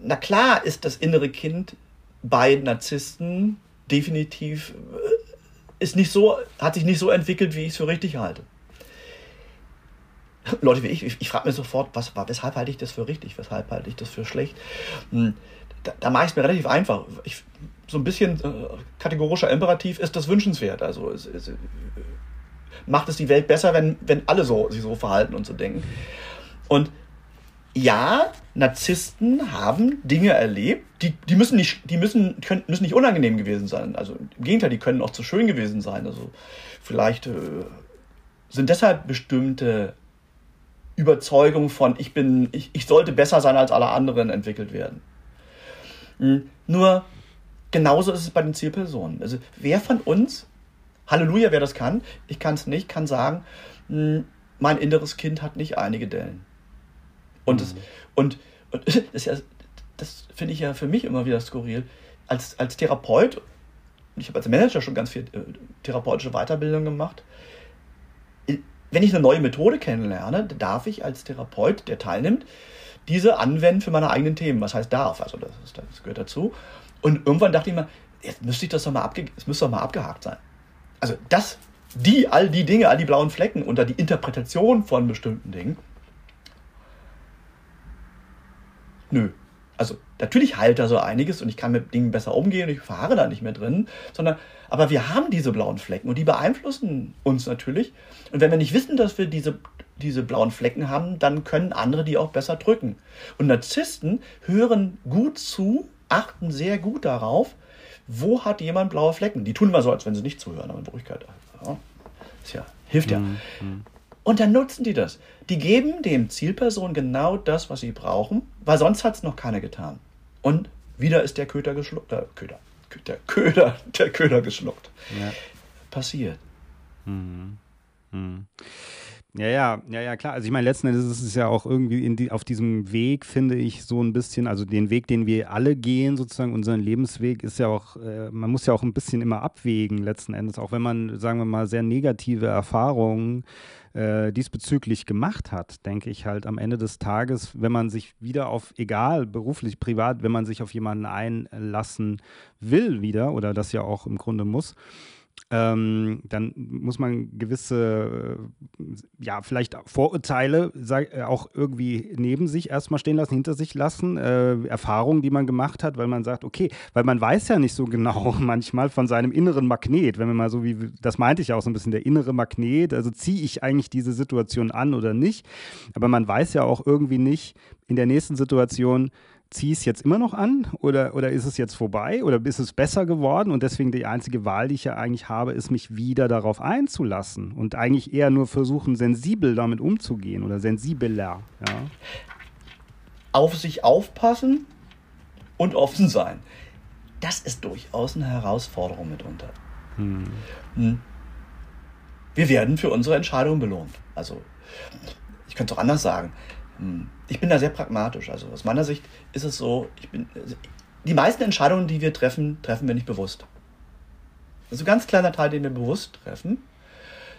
na klar ist das innere Kind bei Narzissten definitiv, äh, ist nicht so, hat sich nicht so entwickelt, wie ich es für richtig halte. Leute wie ich, ich, ich frage mir sofort, was, weshalb halte ich das für richtig, weshalb halte ich das für schlecht? Hm, da, da mache ich es mir relativ einfach. Ich, so ein bisschen äh, kategorischer Imperativ ist das wünschenswert. Also es, es, macht es die Welt besser, wenn, wenn alle so, sich so verhalten und so denken. Und ja, Narzissten haben Dinge erlebt, die, die müssen nicht, die müssen, können, müssen nicht unangenehm gewesen sein. Also im Gegenteil, die können auch zu schön gewesen sein. Also vielleicht äh, sind deshalb bestimmte Überzeugungen von ich bin, ich, ich sollte besser sein als alle anderen entwickelt werden. Mhm. Nur genauso ist es bei den Zielpersonen. Also wer von uns, Halleluja, wer das kann, ich kann es nicht, kann sagen, hm, mein inneres Kind hat nicht einige Dellen. Und, das, mhm. und, und das, ja, das finde ich ja für mich immer wieder skurril. Als, als Therapeut, ich habe als Manager schon ganz viel äh, therapeutische Weiterbildung gemacht, wenn ich eine neue Methode kennenlerne, darf ich als Therapeut, der teilnimmt, diese anwenden für meine eigenen Themen. Was heißt darf? Also das, ist, das gehört dazu. Und irgendwann dachte ich mir, jetzt müsste ich das doch mal, abge das müsste doch mal abgehakt sein. Also das, die, all die Dinge, all die blauen Flecken unter die Interpretation von bestimmten Dingen, Nö. Also natürlich heilt da so einiges und ich kann mit Dingen besser umgehen und ich verharre da nicht mehr drin, sondern aber wir haben diese blauen Flecken und die beeinflussen uns natürlich. Und wenn wir nicht wissen, dass wir diese, diese blauen Flecken haben, dann können andere die auch besser drücken. Und Narzissten hören gut zu, achten sehr gut darauf, wo hat jemand blaue Flecken. Die tun immer so, als wenn sie nicht zuhören, aber in Wirklichkeit ja, hilft ja. Mhm. Und dann nutzen die das. Die geben dem Zielperson genau das, was sie brauchen, weil sonst hat es noch keiner getan. Und wieder ist der Köder geschluckt. Äh, Köder. Der Köder, der Köder geschluckt. Ja. Passiert. Mhm. Mhm. Ja, ja, ja, ja, klar. Also ich meine, letzten Endes ist es ja auch irgendwie die, auf diesem Weg, finde ich, so ein bisschen, also den Weg, den wir alle gehen, sozusagen, unseren Lebensweg, ist ja auch, äh, man muss ja auch ein bisschen immer abwägen, letzten Endes, auch wenn man, sagen wir mal, sehr negative Erfahrungen äh, diesbezüglich gemacht hat, denke ich halt am Ende des Tages, wenn man sich wieder auf, egal, beruflich, privat, wenn man sich auf jemanden einlassen will wieder, oder das ja auch im Grunde muss, ähm, dann muss man gewisse, äh, ja, vielleicht Vorurteile sag, äh, auch irgendwie neben sich erstmal stehen lassen, hinter sich lassen, äh, Erfahrungen, die man gemacht hat, weil man sagt, okay, weil man weiß ja nicht so genau manchmal von seinem inneren Magnet, wenn man mal so wie, das meinte ich auch so ein bisschen, der innere Magnet, also ziehe ich eigentlich diese Situation an oder nicht, aber man weiß ja auch irgendwie nicht in der nächsten Situation, ziehe ich es jetzt immer noch an oder, oder ist es jetzt vorbei oder ist es besser geworden? Und deswegen die einzige Wahl, die ich ja eigentlich habe, ist, mich wieder darauf einzulassen und eigentlich eher nur versuchen, sensibel damit umzugehen oder sensibler. Ja. Auf sich aufpassen und offen sein. Das ist durchaus eine Herausforderung mitunter. Hm. hm. Wir werden für unsere Entscheidung belohnt. Also, ich könnte es auch anders sagen. Hm. Ich bin da sehr pragmatisch. Also aus meiner Sicht ist es so, ich bin, die meisten Entscheidungen, die wir treffen, treffen wir nicht bewusst. Das ist ein ganz kleiner Teil, den wir bewusst treffen.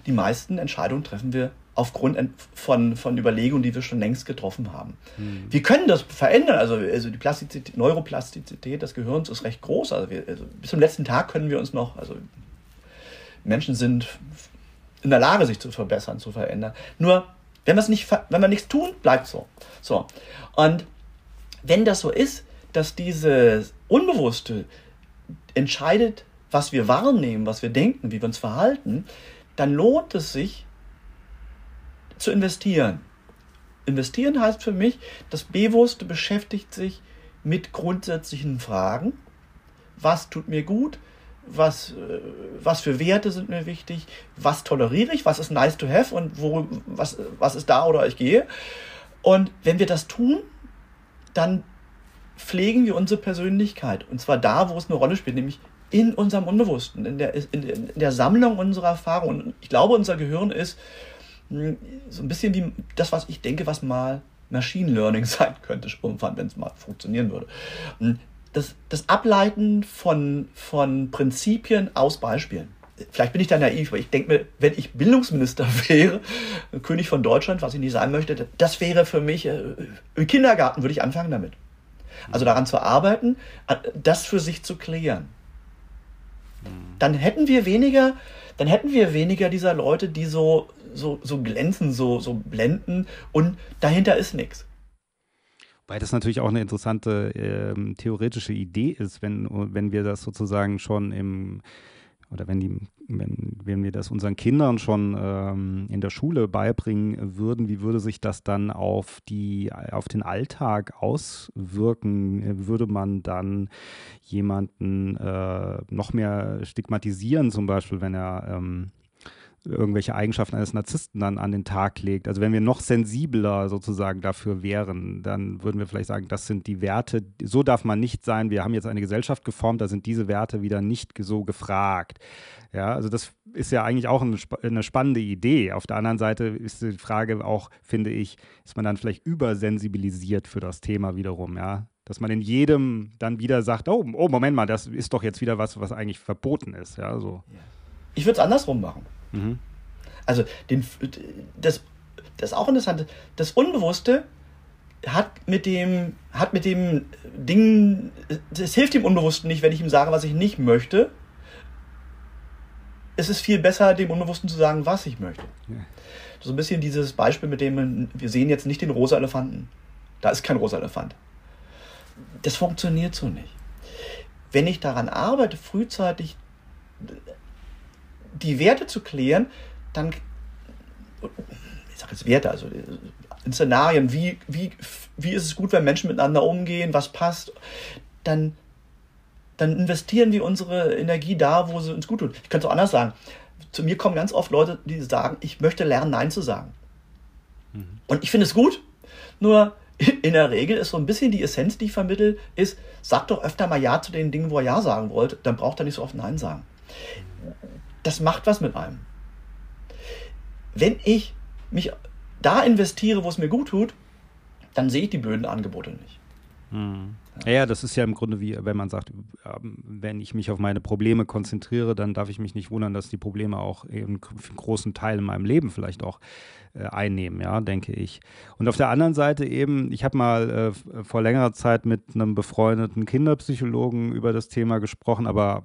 Die meisten Entscheidungen treffen wir aufgrund von, von Überlegungen, die wir schon längst getroffen haben. Hm. Wir können das verändern. Also, also die Plastizität, Neuroplastizität des Gehirns ist recht groß. Also, wir, also bis zum letzten Tag können wir uns noch, also Menschen sind in der Lage, sich zu verbessern, zu verändern. Nur wenn, nicht, wenn wir nichts tun, bleibt so. So. Und wenn das so ist, dass dieses Unbewusste entscheidet, was wir wahrnehmen, was wir denken, wie wir uns verhalten, dann lohnt es sich zu investieren. Investieren heißt für mich, das Bewusste beschäftigt sich mit grundsätzlichen Fragen. Was tut mir gut? Was, äh, was für Werte sind mir wichtig, was toleriere ich, was ist nice to have und wo, was, was ist da oder ich gehe. Und wenn wir das tun, dann pflegen wir unsere Persönlichkeit. Und zwar da, wo es eine Rolle spielt, nämlich in unserem Unbewussten, in der, in, in der Sammlung unserer Erfahrungen. Und ich glaube, unser Gehirn ist hm, so ein bisschen wie das, was ich denke, was mal Machine Learning sein könnte, irgendwann, wenn es mal funktionieren würde. Hm, das, das Ableiten von, von Prinzipien aus Beispielen. Vielleicht bin ich da naiv, aber ich denke mir, wenn ich Bildungsminister wäre, König von Deutschland, was ich nicht sein möchte, das wäre für mich, äh, im Kindergarten würde ich anfangen damit. Also daran zu arbeiten, das für sich zu klären. Dann hätten wir weniger, dann hätten wir weniger dieser Leute, die so, so, so glänzen, so, so blenden und dahinter ist nichts. Weil das natürlich auch eine interessante ähm, theoretische Idee ist, wenn, wenn wir das sozusagen schon im oder wenn, die, wenn, wenn wir das unseren Kindern schon ähm, in der Schule beibringen würden, wie würde sich das dann auf, die, auf den Alltag auswirken? Würde man dann jemanden äh, noch mehr stigmatisieren, zum Beispiel, wenn er ähm, irgendwelche Eigenschaften eines Narzissten dann an den Tag legt. Also wenn wir noch sensibler sozusagen dafür wären, dann würden wir vielleicht sagen, das sind die Werte, so darf man nicht sein. Wir haben jetzt eine Gesellschaft geformt, da sind diese Werte wieder nicht so gefragt. Ja, also das ist ja eigentlich auch eine, spannende Idee. Auf der anderen Seite ist die Frage auch, finde ich, ist man dann vielleicht übersensibilisiert für das Thema wiederum, ja? Dass man in jedem dann wieder sagt, oh, oh Moment mal, das ist doch jetzt wieder was, was eigentlich verboten ist, ja, so. Ich würde es andersrum machen. Mhm. Also den, das, das ist auch interessant. Das Unbewusste hat mit dem, hat mit dem Ding, es hilft dem Unbewussten nicht, wenn ich ihm sage, was ich nicht möchte. Es ist viel besser, dem Unbewussten zu sagen, was ich möchte. Ja. So ein bisschen dieses Beispiel, mit dem wir sehen jetzt nicht den rosa Elefanten. Da ist kein rosa Elefant. Das funktioniert so nicht. Wenn ich daran arbeite, frühzeitig die Werte zu klären, dann, ich sage jetzt Werte, also in Szenarien, wie, wie, wie ist es gut, wenn Menschen miteinander umgehen, was passt, dann, dann investieren wir unsere Energie da, wo sie uns gut tut. Ich könnte es auch anders sagen. Zu mir kommen ganz oft Leute, die sagen, ich möchte lernen, Nein zu sagen. Mhm. Und ich finde es gut, nur in der Regel ist so ein bisschen die Essenz, die ich vermittel, ist, sagt doch öfter mal Ja zu den Dingen, wo ihr Ja sagen wollt, dann braucht ihr nicht so oft Nein sagen. Das macht was mit einem. Wenn ich mich da investiere, wo es mir gut tut, dann sehe ich die blöden Angebote nicht. Hm. Ja, das ist ja im Grunde wie, wenn man sagt, ähm, wenn ich mich auf meine Probleme konzentriere, dann darf ich mich nicht wundern, dass die Probleme auch einen großen Teil in meinem Leben vielleicht auch äh, einnehmen, ja, denke ich. Und auf der anderen Seite eben, ich habe mal äh, vor längerer Zeit mit einem befreundeten Kinderpsychologen über das Thema gesprochen, aber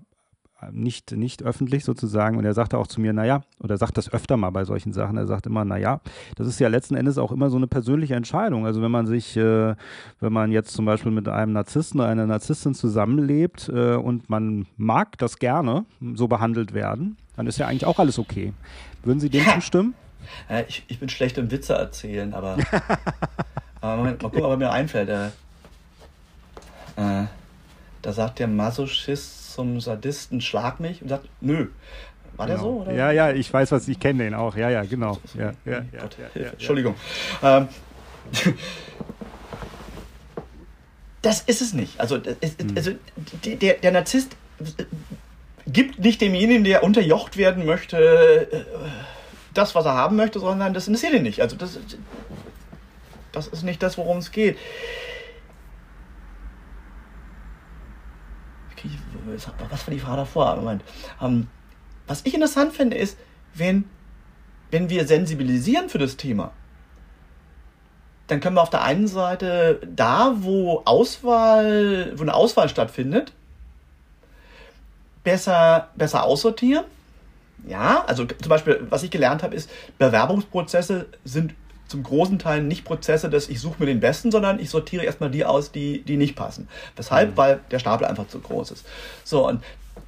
nicht, nicht öffentlich sozusagen. Und er sagte auch zu mir, naja, oder er sagt das öfter mal bei solchen Sachen, er sagt immer, naja, das ist ja letzten Endes auch immer so eine persönliche Entscheidung. Also wenn man sich, äh, wenn man jetzt zum Beispiel mit einem Narzissten oder einer Narzisstin zusammenlebt äh, und man mag das gerne, so behandelt werden, dann ist ja eigentlich auch alles okay. Würden Sie dem ja. zustimmen? Ja, ich, ich bin schlecht im Witze erzählen, aber, aber Moment, mal gucken, ob mir einfällt. Äh, äh, da sagt der Masochist zum Sadisten Schlag mich und sagt, nö. War genau. der so? Oder? Ja, ja, ich weiß, was ich kenne den auch. Ja, ja, genau. Ja, ja, ja, ja, Entschuldigung. Ähm, das ist es nicht. Also, hm. also der, der Narzisst gibt nicht demjenigen, der unterjocht werden möchte, äh, das, was er haben möchte, sondern das interessiert ihn nicht. Also das, das ist nicht das, worum es geht. Was war die Frage davor? Moment. Ähm, was ich interessant finde, ist, wenn, wenn wir sensibilisieren für das Thema, dann können wir auf der einen Seite da, wo Auswahl, wo eine Auswahl stattfindet, besser, besser aussortieren. Ja, also zum Beispiel, was ich gelernt habe, ist, Bewerbungsprozesse sind zum großen Teil nicht Prozesse, dass ich suche mir den besten, sondern ich sortiere erstmal die aus, die, die nicht passen. Weshalb? Mhm. Weil der Stapel einfach zu groß ist. So, und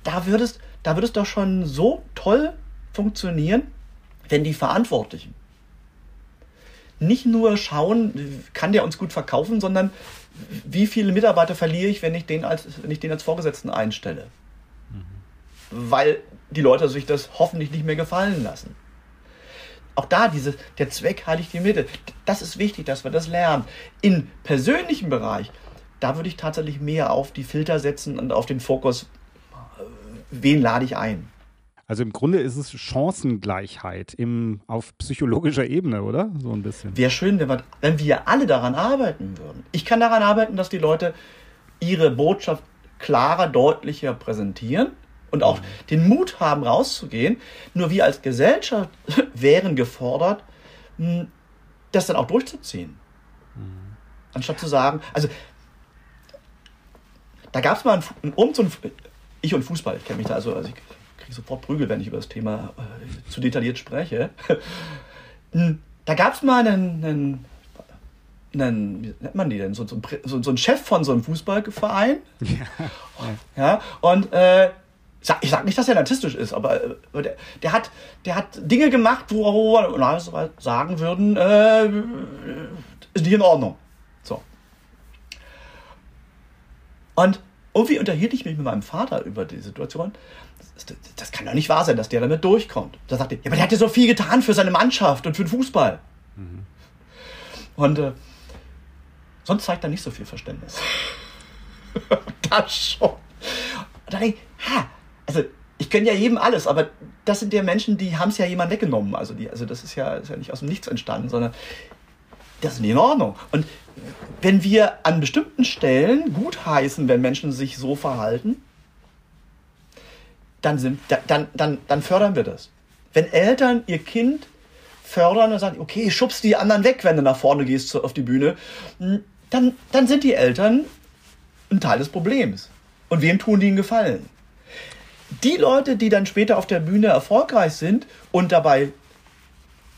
da würde es, da würde es doch schon so toll funktionieren, wenn die Verantwortlichen nicht nur schauen, kann der uns gut verkaufen, sondern wie viele Mitarbeiter verliere ich, wenn ich den als, wenn ich den als Vorgesetzten einstelle. Mhm. Weil die Leute sich das hoffentlich nicht mehr gefallen lassen auch da diese, der Zweck heiligt die Mitte. Das ist wichtig, dass wir das lernen. Im persönlichen Bereich, da würde ich tatsächlich mehr auf die Filter setzen und auf den Fokus, wen lade ich ein. Also im Grunde ist es Chancengleichheit im, auf psychologischer Ebene, oder? So ein bisschen. Wäre schön, wenn wir, wenn wir alle daran arbeiten würden. Ich kann daran arbeiten, dass die Leute ihre Botschaft klarer, deutlicher präsentieren und auch den Mut haben, rauszugehen. Nur wir als Gesellschaft wären gefordert, hm, das dann auch durchzuziehen. Mhm. Anstatt zu sagen, also da gab es mal einen, um so ich und Fußball, ich kenne mich da, also, also ich kriege sofort Prügel, wenn ich über das Thema äh, zu detailliert spreche. Hm, da gab es mal einen, einen, einen, wie nennt man die denn, so, so, so, so einen Chef von so einem Fußballverein. Ja, ja. und äh, ich sag nicht, dass er narzisstisch ist, aber äh, der, der, hat, der hat Dinge gemacht, wo, wir sagen würden, äh, ist nicht in Ordnung. So. Und irgendwie unterhielt ich mich mit meinem Vater über die Situation. Das, das, das kann doch nicht wahr sein, dass der damit durchkommt. Da sagte er, ja, aber der hat ja so viel getan für seine Mannschaft und für den Fußball. Mhm. Und äh, sonst zeigt er nicht so viel Verständnis. das schon. Und da denke ich, ha, also ich gönne ja jedem alles, aber das sind ja Menschen, die haben es ja jemand weggenommen. Also, die, also das ist ja, ist ja nicht aus dem Nichts entstanden, sondern das ist nicht in Ordnung. Und wenn wir an bestimmten Stellen gutheißen, wenn Menschen sich so verhalten, dann, sind, dann, dann, dann fördern wir das. Wenn Eltern ihr Kind fördern und sagen, okay, schubst die anderen weg, wenn du nach vorne gehst auf die Bühne, dann, dann sind die Eltern ein Teil des Problems. Und wem tun die einen Gefallen? Die Leute, die dann später auf der Bühne erfolgreich sind und dabei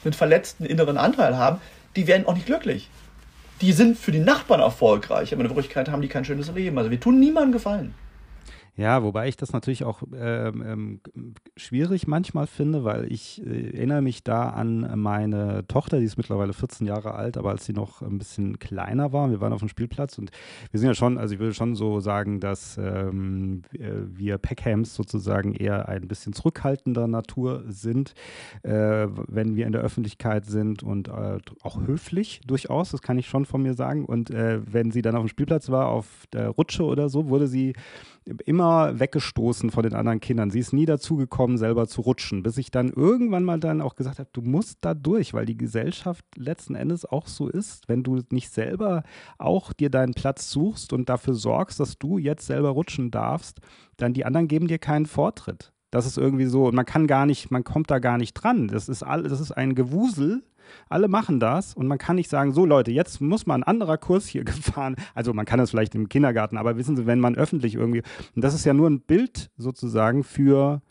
einen verletzten inneren Anteil haben, die werden auch nicht glücklich. Die sind für die Nachbarn erfolgreich, aber in Wirklichkeit haben die kein schönes Leben. Also wir tun niemandem Gefallen. Ja, wobei ich das natürlich auch ähm, ähm, schwierig manchmal finde, weil ich äh, erinnere mich da an meine Tochter, die ist mittlerweile 14 Jahre alt, aber als sie noch ein bisschen kleiner war, wir waren auf dem Spielplatz und wir sind ja schon, also ich würde schon so sagen, dass ähm, wir Peckhams sozusagen eher ein bisschen zurückhaltender Natur sind, äh, wenn wir in der Öffentlichkeit sind und äh, auch höflich durchaus, das kann ich schon von mir sagen. Und äh, wenn sie dann auf dem Spielplatz war, auf der Rutsche oder so, wurde sie immer weggestoßen von den anderen Kindern. Sie ist nie dazu gekommen, selber zu rutschen, bis ich dann irgendwann mal dann auch gesagt habe, du musst da durch, weil die Gesellschaft letzten Endes auch so ist. Wenn du nicht selber auch dir deinen Platz suchst und dafür sorgst, dass du jetzt selber rutschen darfst, dann die anderen geben dir keinen Vortritt. Das ist irgendwie so, man kann gar nicht, man kommt da gar nicht dran. Das ist all, das ist ein Gewusel alle machen das und man kann nicht sagen, so Leute, jetzt muss mal ein anderer Kurs hier gefahren. Also man kann das vielleicht im Kindergarten, aber wissen Sie, wenn man öffentlich irgendwie, und das ist ja nur ein Bild sozusagen für,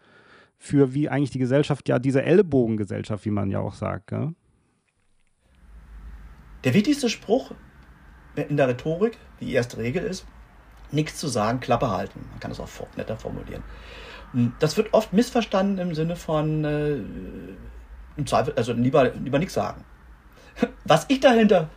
für wie eigentlich die Gesellschaft, ja, diese Ellbogengesellschaft, wie man ja auch sagt. Gell? Der wichtigste Spruch in der Rhetorik, die erste Regel ist, nichts zu sagen, Klappe halten. Man kann das auch netter formulieren. Das wird oft missverstanden im Sinne von, äh, im Zweifel, also lieber, lieber nichts sagen. Was ich dahinter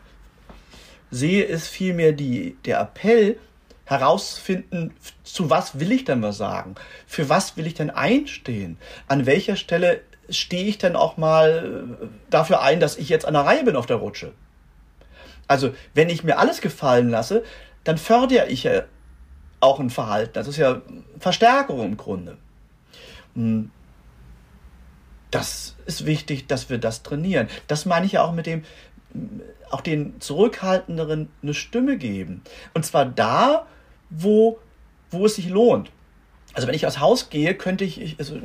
sehe, ist vielmehr die, der Appell, herausfinden, zu was will ich denn was sagen? Für was will ich denn einstehen? An welcher Stelle stehe ich denn auch mal äh, dafür ein, dass ich jetzt an der Reihe bin auf der Rutsche? Also, wenn ich mir alles gefallen lasse, dann fördere ich ja auch ein Verhalten. Das ist ja Verstärkung im Grunde. Das ist wichtig, dass wir das trainieren. Das meine ich ja auch mit dem, auch den Zurückhaltenderen eine Stimme geben. Und zwar da, wo, wo es sich lohnt. Also wenn ich aus Haus gehe, könnte ich, also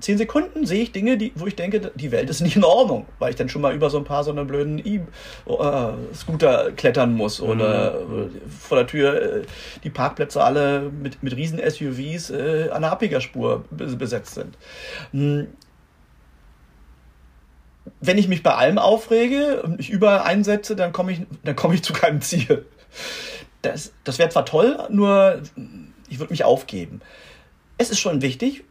zehn Sekunden sehe ich Dinge, die, wo ich denke, die Welt ist nicht in Ordnung, weil ich dann schon mal über so ein paar so einen blöden E-Scooter klettern muss oder mhm. vor der Tür äh, die Parkplätze alle mit, mit riesen SUVs äh, an der Abbiegerspur besetzt sind. Hm. Wenn ich mich bei allem aufrege und mich überall einsetze, dann komme ich, dann komme ich zu keinem Ziel. Das, das wäre zwar toll, nur ich würde mich aufgeben. Es ist schon wichtig,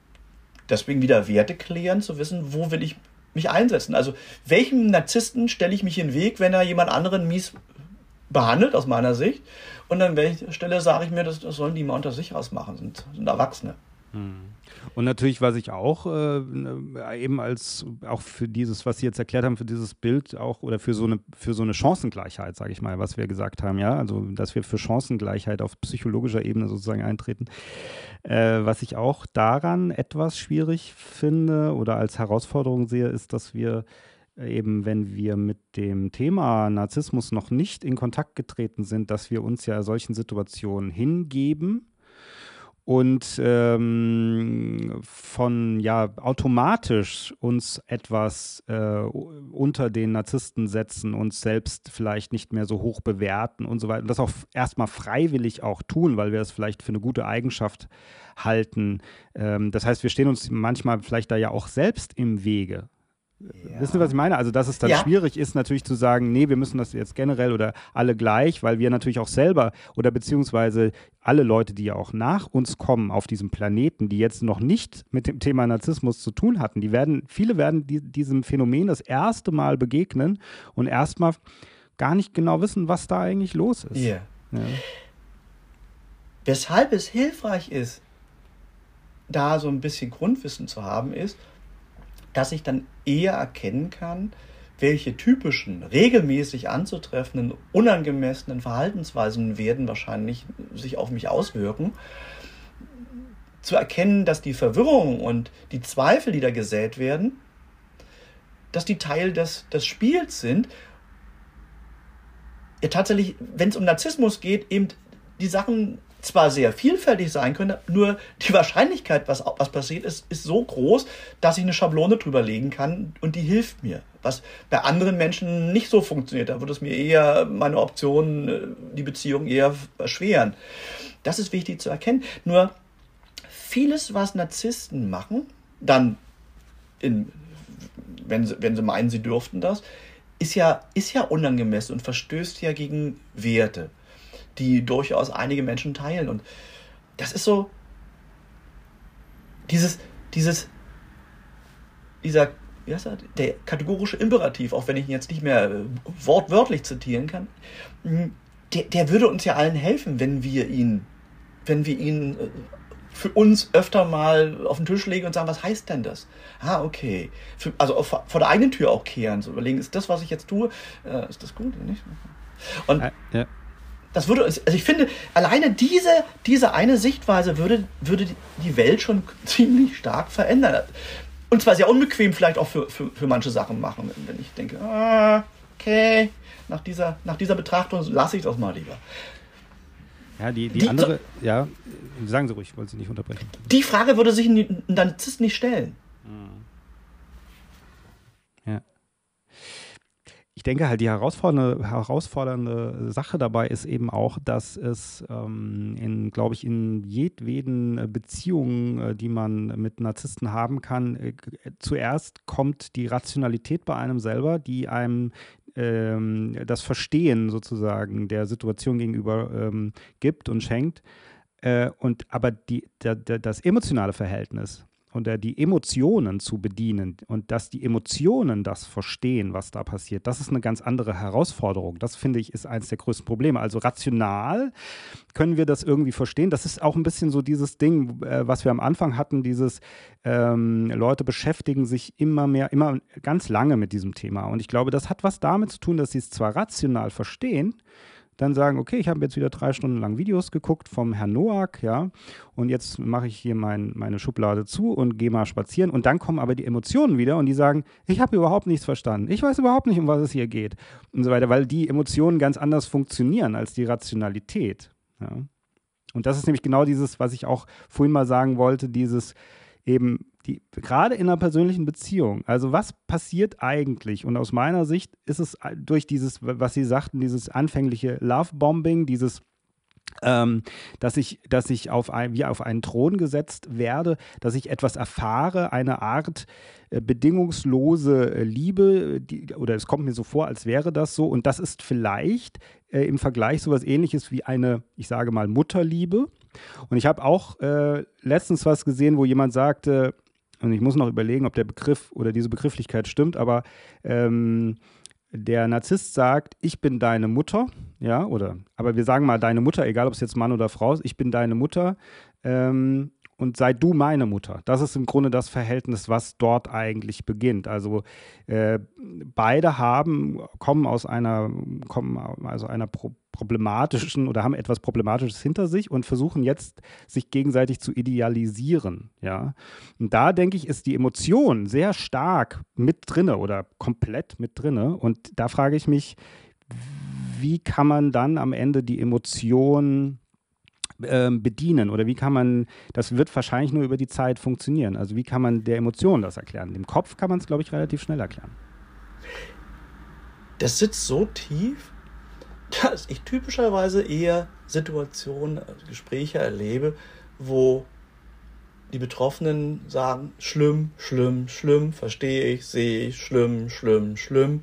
deswegen wieder Werte klären, zu wissen, wo will ich mich einsetzen. Also welchem Narzissten stelle ich mich in den Weg, wenn er jemand anderen mies behandelt, aus meiner Sicht. Und an welcher Stelle sage ich mir, das, das sollen die mal unter sich ausmachen, sind, sind Erwachsene. Hm. Und natürlich, was ich auch äh, eben als auch für dieses, was Sie jetzt erklärt haben, für dieses Bild auch oder für so eine für so eine Chancengleichheit, sage ich mal, was wir gesagt haben, ja, also dass wir für Chancengleichheit auf psychologischer Ebene sozusagen eintreten. Äh, was ich auch daran etwas schwierig finde oder als Herausforderung sehe, ist, dass wir eben, wenn wir mit dem Thema Narzissmus noch nicht in Kontakt getreten sind, dass wir uns ja solchen Situationen hingeben und ähm, von ja automatisch uns etwas äh, unter den Narzissten setzen, uns selbst vielleicht nicht mehr so hoch bewerten und so weiter. Und das auch erstmal freiwillig auch tun, weil wir es vielleicht für eine gute Eigenschaft halten. Ähm, das heißt, wir stehen uns manchmal vielleicht da ja auch selbst im Wege. Ja. Wissen Sie, was ich meine? Also, dass es dann ja. schwierig ist, natürlich zu sagen, nee, wir müssen das jetzt generell oder alle gleich, weil wir natürlich auch selber oder beziehungsweise alle Leute, die ja auch nach uns kommen auf diesem Planeten, die jetzt noch nicht mit dem Thema Narzissmus zu tun hatten, die werden, viele werden die, diesem Phänomen das erste Mal begegnen und erstmal gar nicht genau wissen, was da eigentlich los ist. Yeah. Ja. Weshalb es hilfreich ist, da so ein bisschen Grundwissen zu haben, ist, dass ich dann eher erkennen kann, welche typischen, regelmäßig anzutreffenden, unangemessenen Verhaltensweisen werden wahrscheinlich sich auf mich auswirken. Zu erkennen, dass die Verwirrung und die Zweifel, die da gesät werden, dass die Teil des, des Spiels sind. Ja, tatsächlich, wenn es um Narzissmus geht, eben die Sachen zwar sehr vielfältig sein können, nur die Wahrscheinlichkeit, was, was passiert ist, ist so groß, dass ich eine Schablone drüber legen kann und die hilft mir. Was bei anderen Menschen nicht so funktioniert. Da würde es mir eher meine Optionen, äh, die Beziehung eher erschweren. Das ist wichtig zu erkennen. Nur vieles, was Narzissten machen, dann in, wenn sie, wenn sie meinen, sie dürften das, ist ja, ist ja unangemessen und verstößt ja gegen Werte die durchaus einige Menschen teilen. Und das ist so, dieses, dieses, dieser, wie heißt das, der kategorische Imperativ, auch wenn ich ihn jetzt nicht mehr äh, wortwörtlich zitieren kann, hm, der, der würde uns ja allen helfen, wenn wir ihn, wenn wir ihn äh, für uns öfter mal auf den Tisch legen und sagen, was heißt denn das? Ah, okay. Für, also vor, vor der eigenen Tür auch kehren, so überlegen, ist das, was ich jetzt tue, äh, ist das gut oder nicht? Und ja. Das würde, also ich finde, alleine diese, diese eine Sichtweise würde, würde die Welt schon ziemlich stark verändern. Und zwar sehr unbequem vielleicht auch für, für, für manche Sachen machen, wenn ich denke, ah, okay, nach dieser, nach dieser Betrachtung lasse ich das mal lieber. Ja, die, die, die andere, so, ja, sagen Sie ruhig, ich wollte Sie nicht unterbrechen. Die Frage würde sich ein Narzisst nicht stellen. Ja. Ich denke halt, die herausfordernde, herausfordernde Sache dabei ist eben auch, dass es ähm, in, glaube ich, in jedweden Beziehungen, äh, die man mit Narzissten haben kann, äh, zuerst kommt die Rationalität bei einem selber, die einem ähm, das Verstehen sozusagen der Situation gegenüber ähm, gibt und schenkt. Äh, und aber die, der, der, das emotionale Verhältnis und die Emotionen zu bedienen und dass die Emotionen das verstehen, was da passiert, das ist eine ganz andere Herausforderung. Das finde ich ist eines der größten Probleme. Also rational können wir das irgendwie verstehen. Das ist auch ein bisschen so dieses Ding, äh, was wir am Anfang hatten, dieses ähm, Leute beschäftigen sich immer mehr, immer ganz lange mit diesem Thema. Und ich glaube, das hat was damit zu tun, dass sie es zwar rational verstehen, dann sagen, okay, ich habe jetzt wieder drei Stunden lang Videos geguckt vom Herrn Noack, ja, und jetzt mache ich hier mein, meine Schublade zu und gehe mal spazieren. Und dann kommen aber die Emotionen wieder und die sagen, ich habe überhaupt nichts verstanden, ich weiß überhaupt nicht, um was es hier geht. Und so weiter, weil die Emotionen ganz anders funktionieren als die Rationalität, ja. Und das ist nämlich genau dieses, was ich auch vorhin mal sagen wollte, dieses eben die, gerade in einer persönlichen Beziehung, also was passiert eigentlich? Und aus meiner Sicht ist es durch dieses, was Sie sagten, dieses anfängliche Love-Bombing, dieses ähm, dass ich, dass ich auf ein, wie auf einen Thron gesetzt werde, dass ich etwas erfahre, eine Art äh, bedingungslose äh, Liebe, die, oder es kommt mir so vor, als wäre das so. Und das ist vielleicht äh, im Vergleich so etwas ähnliches wie eine, ich sage mal, Mutterliebe. Und ich habe auch äh, letztens was gesehen, wo jemand sagte, und ich muss noch überlegen, ob der Begriff oder diese Begrifflichkeit stimmt, aber ähm, der Narzisst sagt, ich bin deine Mutter, ja, oder, aber wir sagen mal deine Mutter, egal ob es jetzt Mann oder Frau ist, ich bin deine Mutter ähm, und sei du meine Mutter. Das ist im Grunde das Verhältnis, was dort eigentlich beginnt. Also äh, beide haben, kommen aus einer, kommen also einer Pro problematischen oder haben etwas Problematisches hinter sich und versuchen jetzt, sich gegenseitig zu idealisieren. Ja? Und da denke ich, ist die Emotion sehr stark mit drinne oder komplett mit drinne. Und da frage ich mich, wie kann man dann am Ende die Emotion ähm, bedienen oder wie kann man, das wird wahrscheinlich nur über die Zeit funktionieren. Also wie kann man der Emotion das erklären? Im Kopf kann man es, glaube ich, relativ schnell erklären. Das sitzt so tief, dass ich typischerweise eher Situationen, also Gespräche erlebe, wo die Betroffenen sagen, schlimm, schlimm, schlimm, verstehe ich, sehe ich, schlimm, schlimm, schlimm.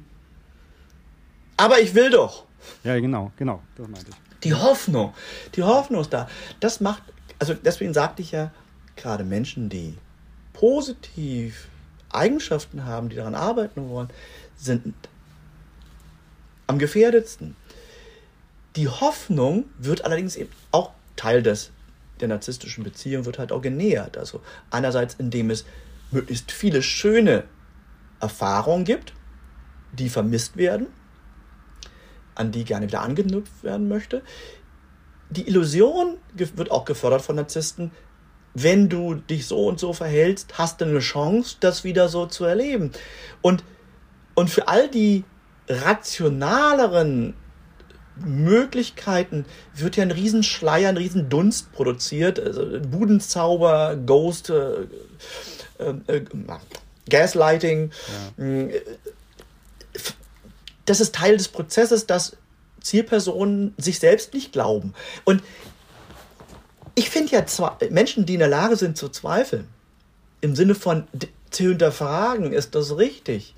Aber ich will doch. Ja, genau, genau, das meinte ich. Die Hoffnung, die Hoffnung ist da. Das macht, also deswegen sagte ich ja, gerade Menschen, die positiv Eigenschaften haben, die daran arbeiten wollen, sind am gefährdetsten. Die Hoffnung wird allerdings eben auch Teil des, der narzisstischen Beziehung, wird halt auch genähert. Also einerseits, indem es möglichst viele schöne Erfahrungen gibt, die vermisst werden, an die gerne wieder angeknüpft werden möchte. Die Illusion wird auch gefördert von Narzissten, wenn du dich so und so verhältst, hast du eine Chance, das wieder so zu erleben. Und, und für all die rationaleren Möglichkeiten wird ja ein Riesenschleier, ein Riesendunst produziert. Also Budenzauber, Ghost, äh, äh, äh, Gaslighting. Ja. Das ist Teil des Prozesses, dass Zielpersonen sich selbst nicht glauben. Und ich finde ja Menschen, die in der Lage sind zu zweifeln, im Sinne von zu hinterfragen, ist das richtig?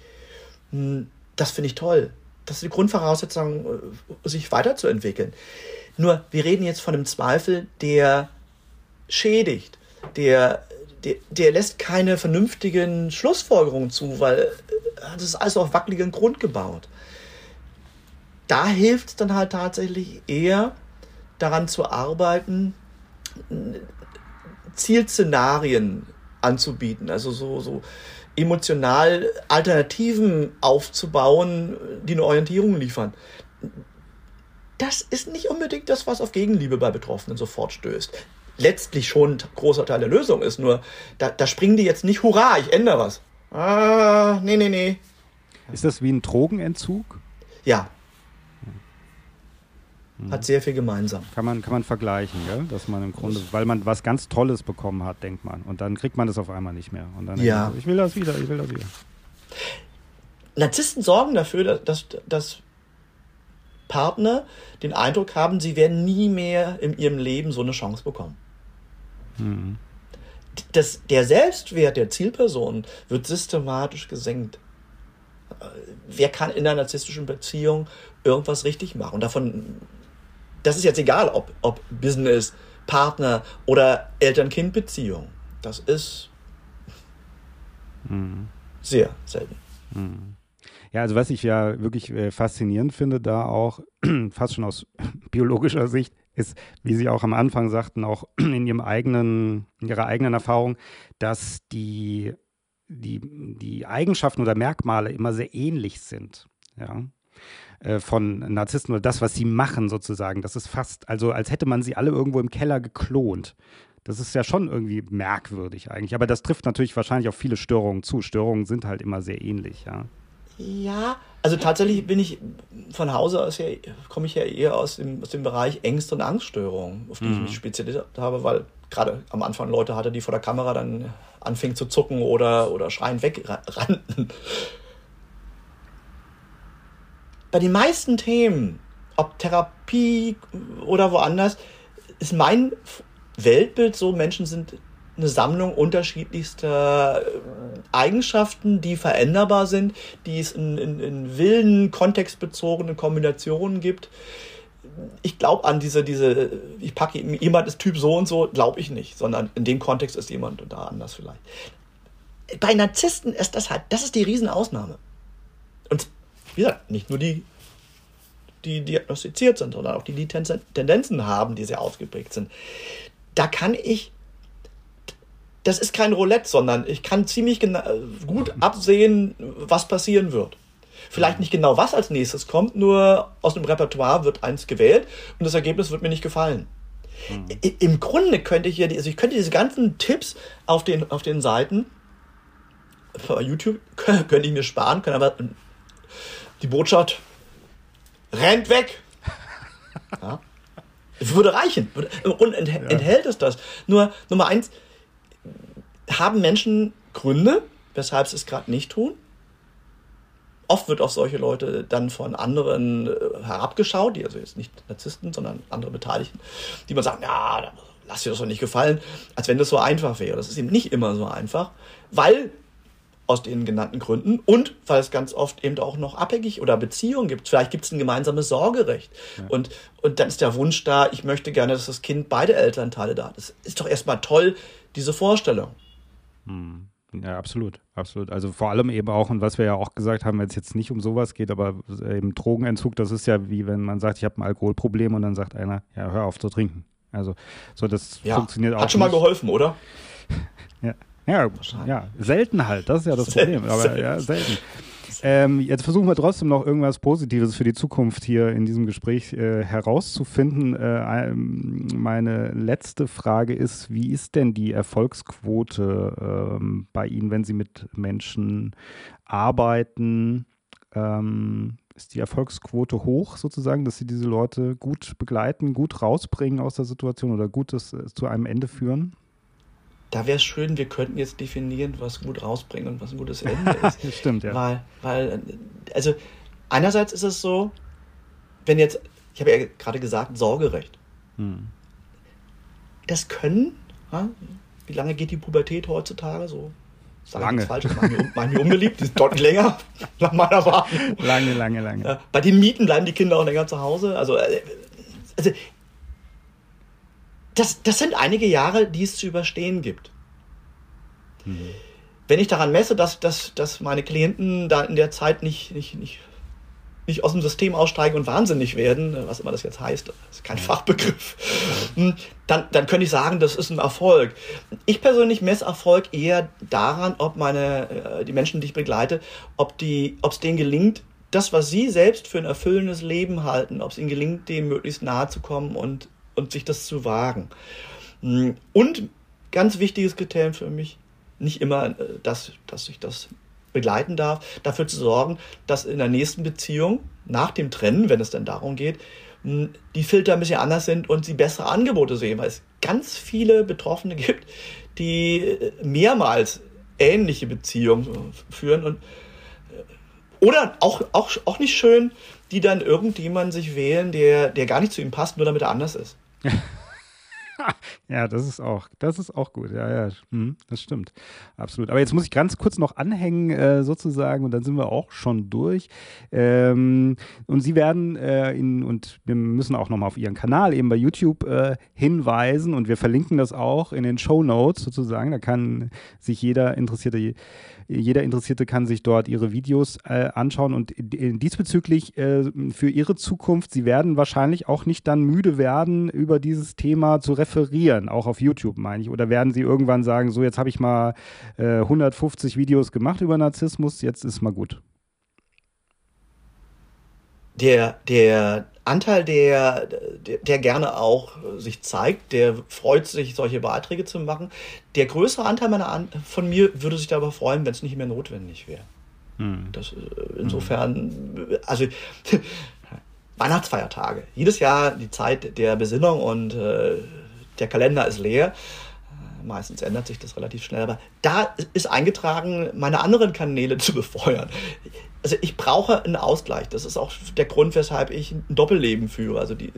Hm, das finde ich toll das ist die Grundvoraussetzung, äh, sich weiterzuentwickeln. Nur, wir reden jetzt von einem Zweifel, der schädigt, der, der, der lässt keine vernünftigen Schlussfolgerungen zu, weil äh, das ist alles auf wackeligen Grund gebaut. Da hilft es dann halt tatsächlich eher daran zu arbeiten, Zielszenarien anzubieten, also so, so emotional Alternativen aufzubauen, die eine Orientierung liefern. Das ist nicht unbedingt das, was auf Gegenliebe bei Betroffenen sofort stößt. Letztlich schon ein großer Teil der Lösung ist, nur da, da springen die jetzt nicht, hurra, ich ändere was. Ah, nee, nee, nee. Ist das wie ein Drogenentzug? Ja, hat sehr viel gemeinsam. Kann man, kann man vergleichen, gell? dass man im Grunde, weil man was ganz Tolles bekommen hat, denkt man. Und dann kriegt man das auf einmal nicht mehr. Und dann ja. Man, ich will das wieder, ich will das wieder. Narzissten sorgen dafür, dass, dass Partner den Eindruck haben, sie werden nie mehr in ihrem Leben so eine Chance bekommen. Mhm. Das, der Selbstwert der Zielperson wird systematisch gesenkt. Äh, wer kann in einer narzisstischen Beziehung irgendwas richtig machen? Und davon das ist jetzt egal, ob, ob Business, Partner oder Eltern-Kind-Beziehung. Das ist mhm. sehr selten. Mhm. Ja, also was ich ja wirklich äh, faszinierend finde, da auch fast schon aus biologischer Sicht, ist, wie Sie auch am Anfang sagten, auch in ihrem eigenen, in Ihrer eigenen Erfahrung, dass die, die, die Eigenschaften oder Merkmale immer sehr ähnlich sind. Ja. Äh, von Narzissten oder das, was sie machen sozusagen. Das ist fast, also als hätte man sie alle irgendwo im Keller geklont. Das ist ja schon irgendwie merkwürdig eigentlich. Aber das trifft natürlich wahrscheinlich auf viele Störungen zu. Störungen sind halt immer sehr ähnlich, ja. Ja, also tatsächlich bin ich von Hause aus ja, komme ich ja eher aus dem, aus dem Bereich Ängste und Angststörungen, auf die mhm. ich mich spezialisiert habe, weil gerade am Anfang Leute hatte, die vor der Kamera dann anfingen zu zucken oder, oder schreiend wegrannten bei den meisten Themen, ob Therapie oder woanders, ist mein Weltbild so, Menschen sind eine Sammlung unterschiedlichster äh, Eigenschaften, die veränderbar sind, die es in, in, in wilden, kontextbezogenen Kombinationen gibt. Ich glaube an diese, diese, ich packe jemand ist Typ so und so, glaube ich nicht, sondern in dem Kontext ist jemand da anders vielleicht. Bei Narzissten ist das halt, das ist die Riesenausnahme. Und wie gesagt, nicht nur die, die diagnostiziert sind, sondern auch die, die Tendenzen haben, die sehr ausgeprägt sind. Da kann ich, das ist kein Roulette, sondern ich kann ziemlich gut absehen, was passieren wird. Vielleicht nicht genau, was als nächstes kommt, nur aus dem Repertoire wird eins gewählt und das Ergebnis wird mir nicht gefallen. Mhm. Im Grunde könnte ich ja, also ich könnte diese ganzen Tipps auf den, auf den Seiten bei YouTube könnte ich mir sparen, können aber die Botschaft, rennt weg. Ja. Würde reichen. Und enthält es das. Nur Nummer eins, haben Menschen Gründe, weshalb sie es gerade nicht tun? Oft wird auf solche Leute dann von anderen äh, herabgeschaut, die also jetzt nicht Narzissten, sondern andere Beteiligten, die man sagt, ja, lass dir das doch nicht gefallen, als wenn das so einfach wäre. Das ist eben nicht immer so einfach, weil aus den genannten Gründen und weil es ganz oft eben auch noch abhängig oder Beziehungen gibt. Vielleicht gibt es ein gemeinsames Sorgerecht. Ja. Und, und dann ist der Wunsch da, ich möchte gerne, dass das Kind beide Elternteile da hat. Das ist doch erstmal toll, diese Vorstellung. Hm. Ja, absolut, absolut. Also vor allem eben auch, und was wir ja auch gesagt haben, wenn es jetzt nicht um sowas geht, aber eben Drogenentzug, das ist ja wie wenn man sagt, ich habe ein Alkoholproblem und dann sagt einer, ja, hör auf zu trinken. Also so, das ja, funktioniert auch. Hat schon nicht. mal geholfen, oder? ja. Ja, ja, selten halt, das ist ja das Problem. Aber selten. ja, selten. Ähm, jetzt versuchen wir trotzdem noch irgendwas Positives für die Zukunft hier in diesem Gespräch äh, herauszufinden. Äh, meine letzte Frage ist, wie ist denn die Erfolgsquote ähm, bei Ihnen, wenn Sie mit Menschen arbeiten? Ähm, ist die Erfolgsquote hoch sozusagen, dass Sie diese Leute gut begleiten, gut rausbringen aus der Situation oder gut das, äh, zu einem Ende führen? Da wäre es schön, wir könnten jetzt definieren, was gut rausbringen und was ein gutes Ende ist. Stimmt, ja. Weil, weil, also einerseits ist es so, wenn jetzt, ich habe ja gerade gesagt, Sorgerecht. Hm. Das können, ja, wie lange geht die Pubertät heutzutage so? Sag lange. falsch, meine mir unbeliebt, ist deutlich länger, nach meiner Wahrnehmung. Lange, lange, lange. Bei den Mieten bleiben die Kinder auch länger zu Hause. Also, äh, also das, das sind einige Jahre, die es zu überstehen gibt. Mhm. Wenn ich daran messe, dass, dass, dass meine Klienten da in der Zeit nicht, nicht, nicht, nicht aus dem System aussteigen und wahnsinnig werden, was immer das jetzt heißt, das ist kein Fachbegriff, hm, dann, dann könnte ich sagen, das ist ein Erfolg. Ich persönlich messe Erfolg eher daran, ob meine, äh, die Menschen, die ich begleite, ob es denen gelingt, das, was sie selbst für ein erfüllendes Leben halten, ob es ihnen gelingt, dem möglichst nahe zu kommen und, und sich das zu wagen. Hm, und ganz wichtiges Kriterium für mich, nicht immer, äh, dass, dass ich das begleiten darf, dafür zu sorgen, dass in der nächsten Beziehung, nach dem Trennen, wenn es dann darum geht, hm, die Filter ein bisschen anders sind und sie bessere Angebote sehen, weil es ganz viele Betroffene gibt, die äh, mehrmals ähnliche Beziehungen führen und äh, oder auch, auch, auch nicht schön, die dann irgendjemanden sich wählen, der, der gar nicht zu ihm passt, nur damit er anders ist. ja, das ist auch, das ist auch gut. Ja, ja, hm, das stimmt. Absolut. Aber jetzt muss ich ganz kurz noch anhängen, äh, sozusagen, und dann sind wir auch schon durch. Ähm, und Sie werden äh, in, und wir müssen auch nochmal auf Ihren Kanal eben bei YouTube äh, hinweisen und wir verlinken das auch in den Show Notes sozusagen. Da kann sich jeder Interessierte jeder Interessierte kann sich dort ihre Videos äh, anschauen und diesbezüglich äh, für ihre Zukunft, sie werden wahrscheinlich auch nicht dann müde werden, über dieses Thema zu referieren, auch auf YouTube meine ich. Oder werden sie irgendwann sagen, so jetzt habe ich mal äh, 150 Videos gemacht über Narzissmus, jetzt ist mal gut. Der, der Anteil, der, der, der, gerne auch sich zeigt, der freut sich, solche Beiträge zu machen. Der größere Anteil meiner An von mir würde sich darüber freuen, wenn es nicht mehr notwendig wäre. Hm. Das, äh, insofern, also Weihnachtsfeiertage. Jedes Jahr die Zeit der Besinnung und äh, der Kalender ist leer. Äh, meistens ändert sich das relativ schnell, aber da ist eingetragen, meine anderen Kanäle zu befeuern also ich brauche einen Ausgleich. Das ist auch der Grund, weshalb ich ein Doppelleben führe, also die,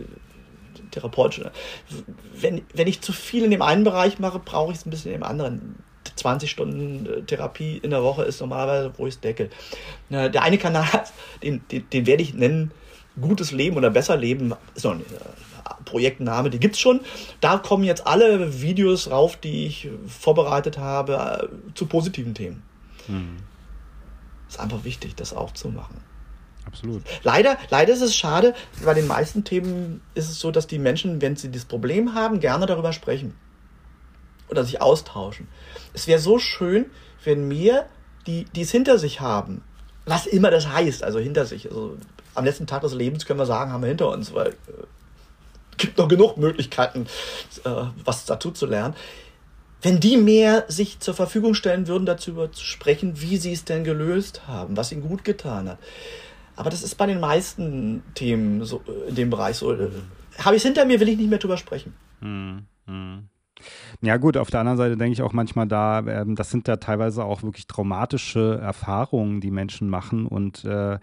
therapeutische. Wenn, wenn ich zu viel in dem einen Bereich mache, brauche ich es ein bisschen in dem anderen. 20 Stunden äh, Therapie in der Woche ist normalerweise, wo ich es deckel. Der eine Kanal, den, den, den werde ich nennen, Gutes Leben oder Besser Leben, ist noch ein äh, Projektname, die gibt es schon. Da kommen jetzt alle Videos rauf, die ich vorbereitet habe, äh, zu positiven Themen. Hm ist einfach wichtig, das auch zu machen. Absolut. Leider, leider ist es schade, bei den meisten Themen ist es so, dass die Menschen, wenn sie das Problem haben, gerne darüber sprechen oder sich austauschen. Es wäre so schön, wenn mir, die, die es hinter sich haben, was immer das heißt, also hinter sich, also am letzten Tag des Lebens können wir sagen, haben wir hinter uns, weil es äh, gibt noch genug Möglichkeiten, äh, was dazu zu lernen wenn die mehr sich zur Verfügung stellen würden, darüber zu sprechen, wie sie es denn gelöst haben, was ihnen gut getan hat. Aber das ist bei den meisten Themen so, äh, in dem Bereich so. Äh, habe ich es hinter mir, will ich nicht mehr drüber sprechen. Hm, hm. Ja gut, auf der anderen Seite denke ich auch manchmal da, ähm, das sind ja teilweise auch wirklich traumatische Erfahrungen, die Menschen machen und äh,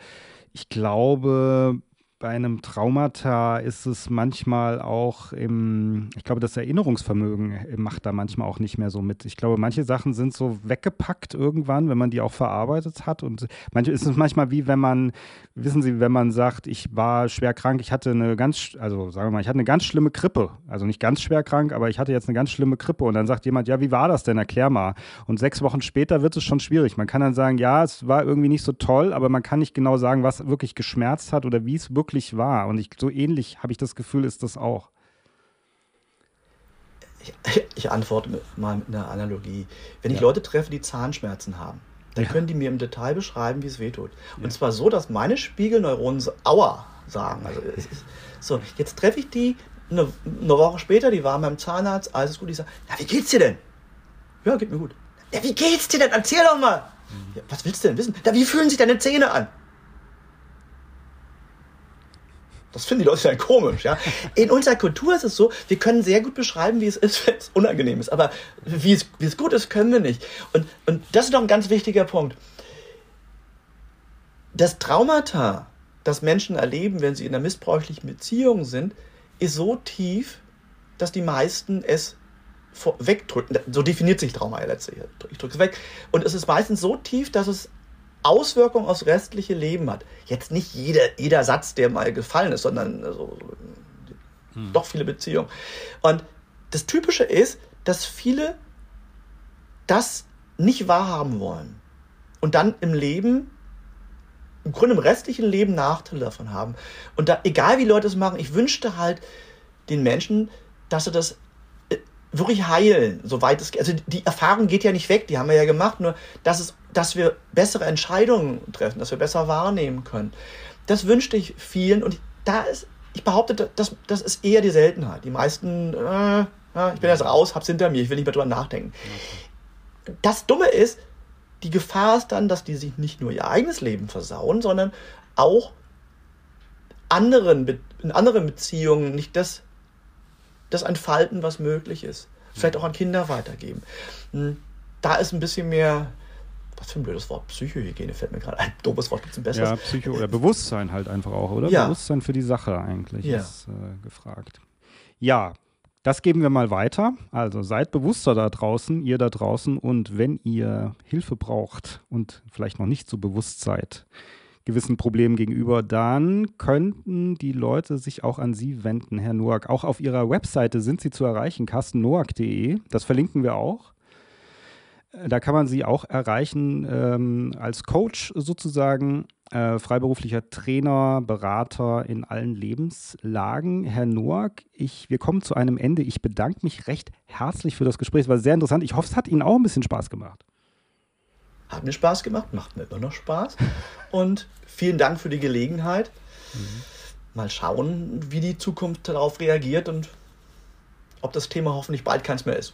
ich glaube, bei einem Traumata ist es manchmal auch im, ich glaube, das Erinnerungsvermögen macht da manchmal auch nicht mehr so mit. Ich glaube, manche Sachen sind so weggepackt irgendwann, wenn man die auch verarbeitet hat. Und manche ist es manchmal wie wenn man, wissen Sie, wenn man sagt, ich war schwer krank, ich hatte eine ganz, also sagen wir mal, ich hatte eine ganz schlimme Krippe. Also nicht ganz schwer krank, aber ich hatte jetzt eine ganz schlimme Krippe. Und dann sagt jemand, ja, wie war das denn? Erklär mal. Und sechs Wochen später wird es schon schwierig. Man kann dann sagen, ja, es war irgendwie nicht so toll, aber man kann nicht genau sagen, was wirklich geschmerzt hat oder wie es wirklich wirklich war. Und ich, so ähnlich habe ich das Gefühl, ist das auch. Ich, ich antworte mal mit einer Analogie. Wenn ich ja. Leute treffe, die Zahnschmerzen haben, dann ja. können die mir im Detail beschreiben, wie es wehtut. Und ja. zwar so, dass meine Spiegelneuronen Aua sagen. Also so, jetzt treffe ich die eine, eine, Woche später, die waren beim Zahnarzt, alles ist gut. Die sagen, na, wie geht's dir denn? Ja, geht mir gut. Ja, wie geht's dir denn? Erzähl doch mal. Mhm. Ja, was willst du denn wissen? Na, wie fühlen sich deine Zähne an? Das finden die Leute dann komisch, ja. In unserer Kultur ist es so, wir können sehr gut beschreiben, wie es ist, wenn es unangenehm ist. Aber wie es, wie es gut ist, können wir nicht. Und, und das ist doch ein ganz wichtiger Punkt. Das Traumata, das Menschen erleben, wenn sie in einer missbräuchlichen Beziehung sind, ist so tief, dass die meisten es wegdrücken. So definiert sich Trauma ja letztlich. Ich drücke es weg. Und es ist meistens so tief, dass es Auswirkungen aufs restliche Leben hat. Jetzt nicht jeder, jeder Satz, der mal gefallen ist, sondern also, hm. doch viele Beziehungen. Und das Typische ist, dass viele das nicht wahrhaben wollen und dann im Leben, im Grunde im restlichen Leben Nachteile davon haben. Und da, egal wie Leute es machen, ich wünschte halt den Menschen, dass sie das äh, wirklich heilen, soweit es geht. Also die Erfahrung geht ja nicht weg, die haben wir ja gemacht, nur dass, es, dass wir bessere Entscheidungen treffen, dass wir besser wahrnehmen können. Das wünschte ich vielen und da ist, ich behaupte, das, das ist eher die Seltenheit. Die meisten, äh, ich bin jetzt raus, hab's hinter mir, ich will nicht mehr drüber nachdenken. Das Dumme ist, die Gefahr ist dann, dass die sich nicht nur ihr eigenes Leben versauen, sondern auch anderen, in anderen Beziehungen nicht das, das entfalten, was möglich ist. Vielleicht auch an Kinder weitergeben. Hm, da ist ein bisschen mehr, was für ein blödes Wort, Psychohygiene fällt mir gerade ein. Doofes Wort, ein bisschen besser. Ja, Psycho oder Bewusstsein halt einfach auch, oder? Ja. Bewusstsein für die Sache eigentlich ja. ist äh, gefragt. Ja, das geben wir mal weiter. Also seid bewusster da draußen, ihr da draußen. Und wenn ihr Hilfe braucht und vielleicht noch nicht so bewusst seid, gewissen Problemen gegenüber, dann könnten die Leute sich auch an Sie wenden, Herr Noack. Auch auf Ihrer Webseite sind Sie zu erreichen, carstennoack.de. Das verlinken wir auch. Da kann man Sie auch erreichen ähm, als Coach sozusagen äh, freiberuflicher Trainer, Berater in allen Lebenslagen. Herr Noack, ich, wir kommen zu einem Ende. Ich bedanke mich recht herzlich für das Gespräch. Es war sehr interessant. Ich hoffe, es hat Ihnen auch ein bisschen Spaß gemacht. Hat mir Spaß gemacht, macht mir immer noch Spaß. Und vielen Dank für die Gelegenheit. Mhm. Mal schauen, wie die Zukunft darauf reagiert und ob das Thema hoffentlich bald keins mehr ist.